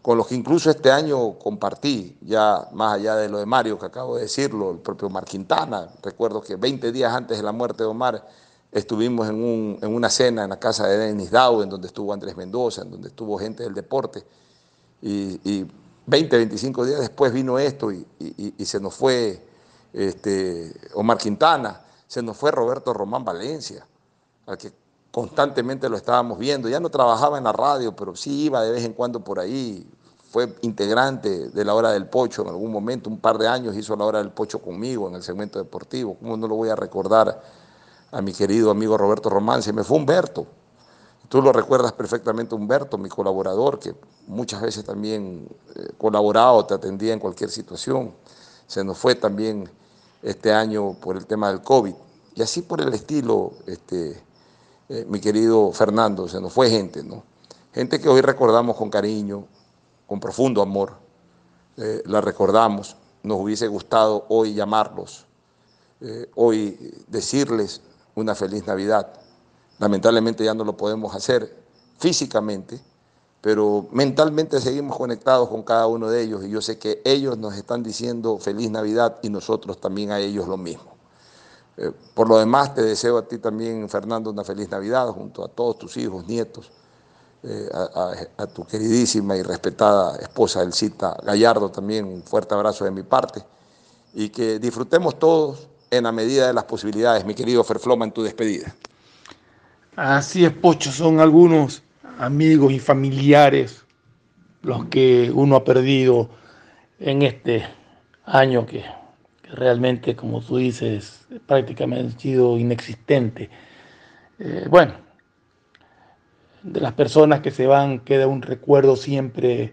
con los que incluso este año compartí, ya más allá de lo de Mario, que acabo de decirlo, el propio Omar Quintana. Recuerdo que 20 días antes de la muerte de Omar, Estuvimos en, un, en, una cena en la casa de Denis Dow, en donde estuvo Andrés Mendoza, en donde estuvo gente del deporte. Y, y 20, 25 días después vino esto y, y, y se nos fue este, Omar Quintana, se nos fue Roberto Román Valencia, al que constantemente lo estábamos viendo. Ya no trabajaba en la radio, pero sí iba de vez en cuando por ahí. Fue integrante de la hora del pocho en algún momento, un par de años hizo la hora del pocho conmigo en el segmento deportivo. ¿Cómo no lo voy a recordar? A mi querido amigo Roberto Román, se me fue Humberto. Tú lo recuerdas perfectamente, Humberto, mi colaborador, que muchas veces también eh, colaboraba te atendía en cualquier situación. se nos fue también este año por el tema del COVID. Y así por el estilo, este, eh, mi querido Fernando, se nos fue gente, ¿no? Gente que hoy recordamos con cariño, con profundo amor. Eh, la recordamos, nos hubiese gustado hoy llamarlos, hoy decirles una feliz Navidad. Lamentablemente ya no lo podemos hacer físicamente, pero mentalmente seguimos conectados con cada uno de ellos y yo sé que ellos nos están diciendo feliz Navidad y nosotros también a ellos lo mismo. Eh, por lo demás, te deseo a ti también, Fernando, una feliz Navidad junto a todos tus hijos, nietos, eh, a, tu queridísima y respetada esposa Elcita Gallardo también, un fuerte abrazo de mi parte y que disfrutemos todos en la medida de las posibilidades, mi querido Ferfloma, en tu despedida. Así es, Pocho, son algunos amigos y familiares los que uno ha perdido en este año que, realmente, como tú dices, prácticamente ha sido inexistente. Eh, bueno, de las personas que se van queda un recuerdo siempre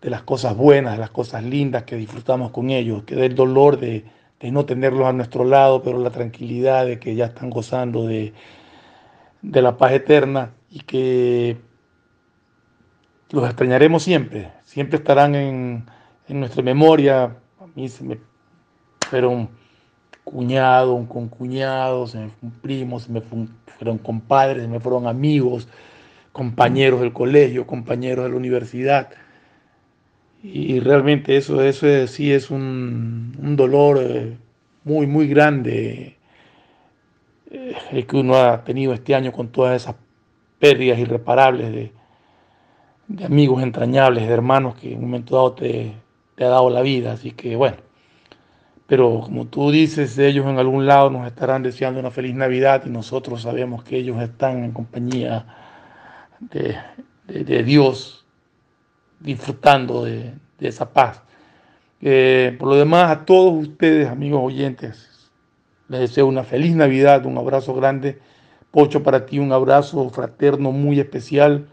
de las cosas buenas, de las cosas lindas que disfrutamos con ellos, queda el dolor de, de no tenerlos a nuestro lado, pero la tranquilidad de que ya están gozando de, de la paz eterna y que los extrañaremos siempre, siempre estarán en, nuestra memoria. A mí se me fueron cuñados, con cuñados, se me fue un se me fueron compadres, se me fueron amigos, compañeros del colegio, compañeros de la universidad. Y realmente eso, eso sí es un, dolor eh, muy, muy grande eh, que uno ha tenido este año con todas esas pérdidas irreparables de, de amigos entrañables, de hermanos que en un momento dado te, te ha dado la vida. Así que bueno, pero como tú dices, ellos en algún lado nos estarán deseando una feliz Navidad y nosotros sabemos que ellos están en compañía de, de, Dios, disfrutando de, esa paz. Eh, por lo demás, a todos ustedes, amigos oyentes, les deseo una feliz Navidad, un abrazo grande. Pocho, para ti un abrazo fraterno muy especial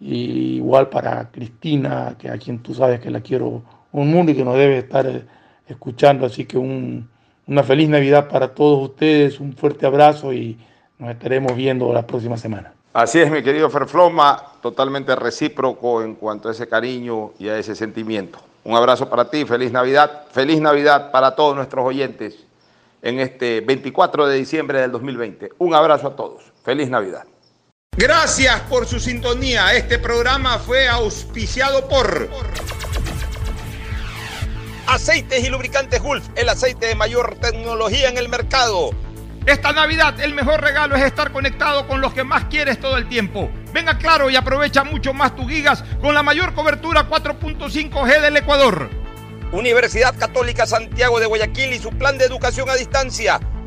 y igual para Cristina, que a quien tú sabes que la quiero un mundo y que nos debe estar eh, escuchando. Así que una feliz Navidad para todos ustedes, un fuerte abrazo y nos estaremos viendo la próxima semana. Así es, mi querido Ferfloma, totalmente recíproco en cuanto a ese cariño y a ese sentimiento. Un abrazo para ti, feliz Navidad, feliz Navidad para todos nuestros oyentes en este 24 de diciembre del 2020. Un abrazo a todos, feliz Navidad. Gracias por su sintonía. Este programa fue auspiciado por Aceites y Lubricantes Gulf, el aceite de mayor tecnología en el mercado. Esta Navidad el mejor regalo es estar conectado con los que más quieres todo el tiempo. Venga claro y aprovecha mucho más tus gigas con la mayor cobertura 4.5G del Ecuador. Universidad Católica Santiago de Guayaquil y su plan de educación a distancia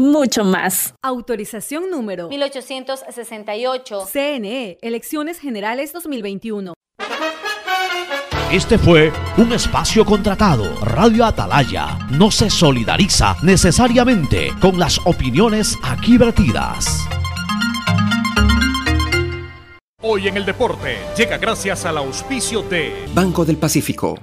mucho más. Autorización número 1868. CNE, Elecciones Generales 2021. Este fue un espacio contratado. Radio Atalaya no se solidariza necesariamente con las opiniones aquí vertidas. Hoy en el deporte llega gracias al auspicio de Banco del Pacífico.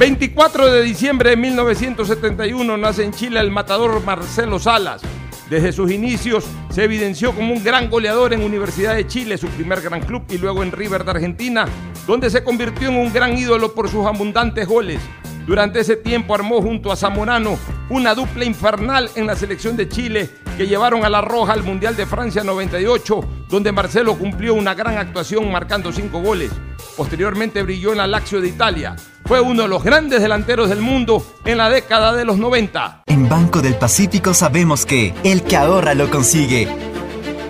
24 de diciembre de 1971 nace en Chile el matador Marcelo Salas. Desde sus inicios se evidenció como un gran goleador en Universidad de Chile, su primer gran club, y luego en River de Argentina, donde se convirtió en un gran ídolo por sus abundantes goles. Durante ese tiempo armó junto a Zamorano una dupla infernal en la selección de Chile que llevaron a la Roja al Mundial de Francia 98, donde Marcelo cumplió una gran actuación marcando cinco goles. Posteriormente brilló en la Lazio de Italia. Fue uno de los grandes delanteros del mundo en la década de los 90. En Banco del Pacífico sabemos que el que ahorra lo consigue.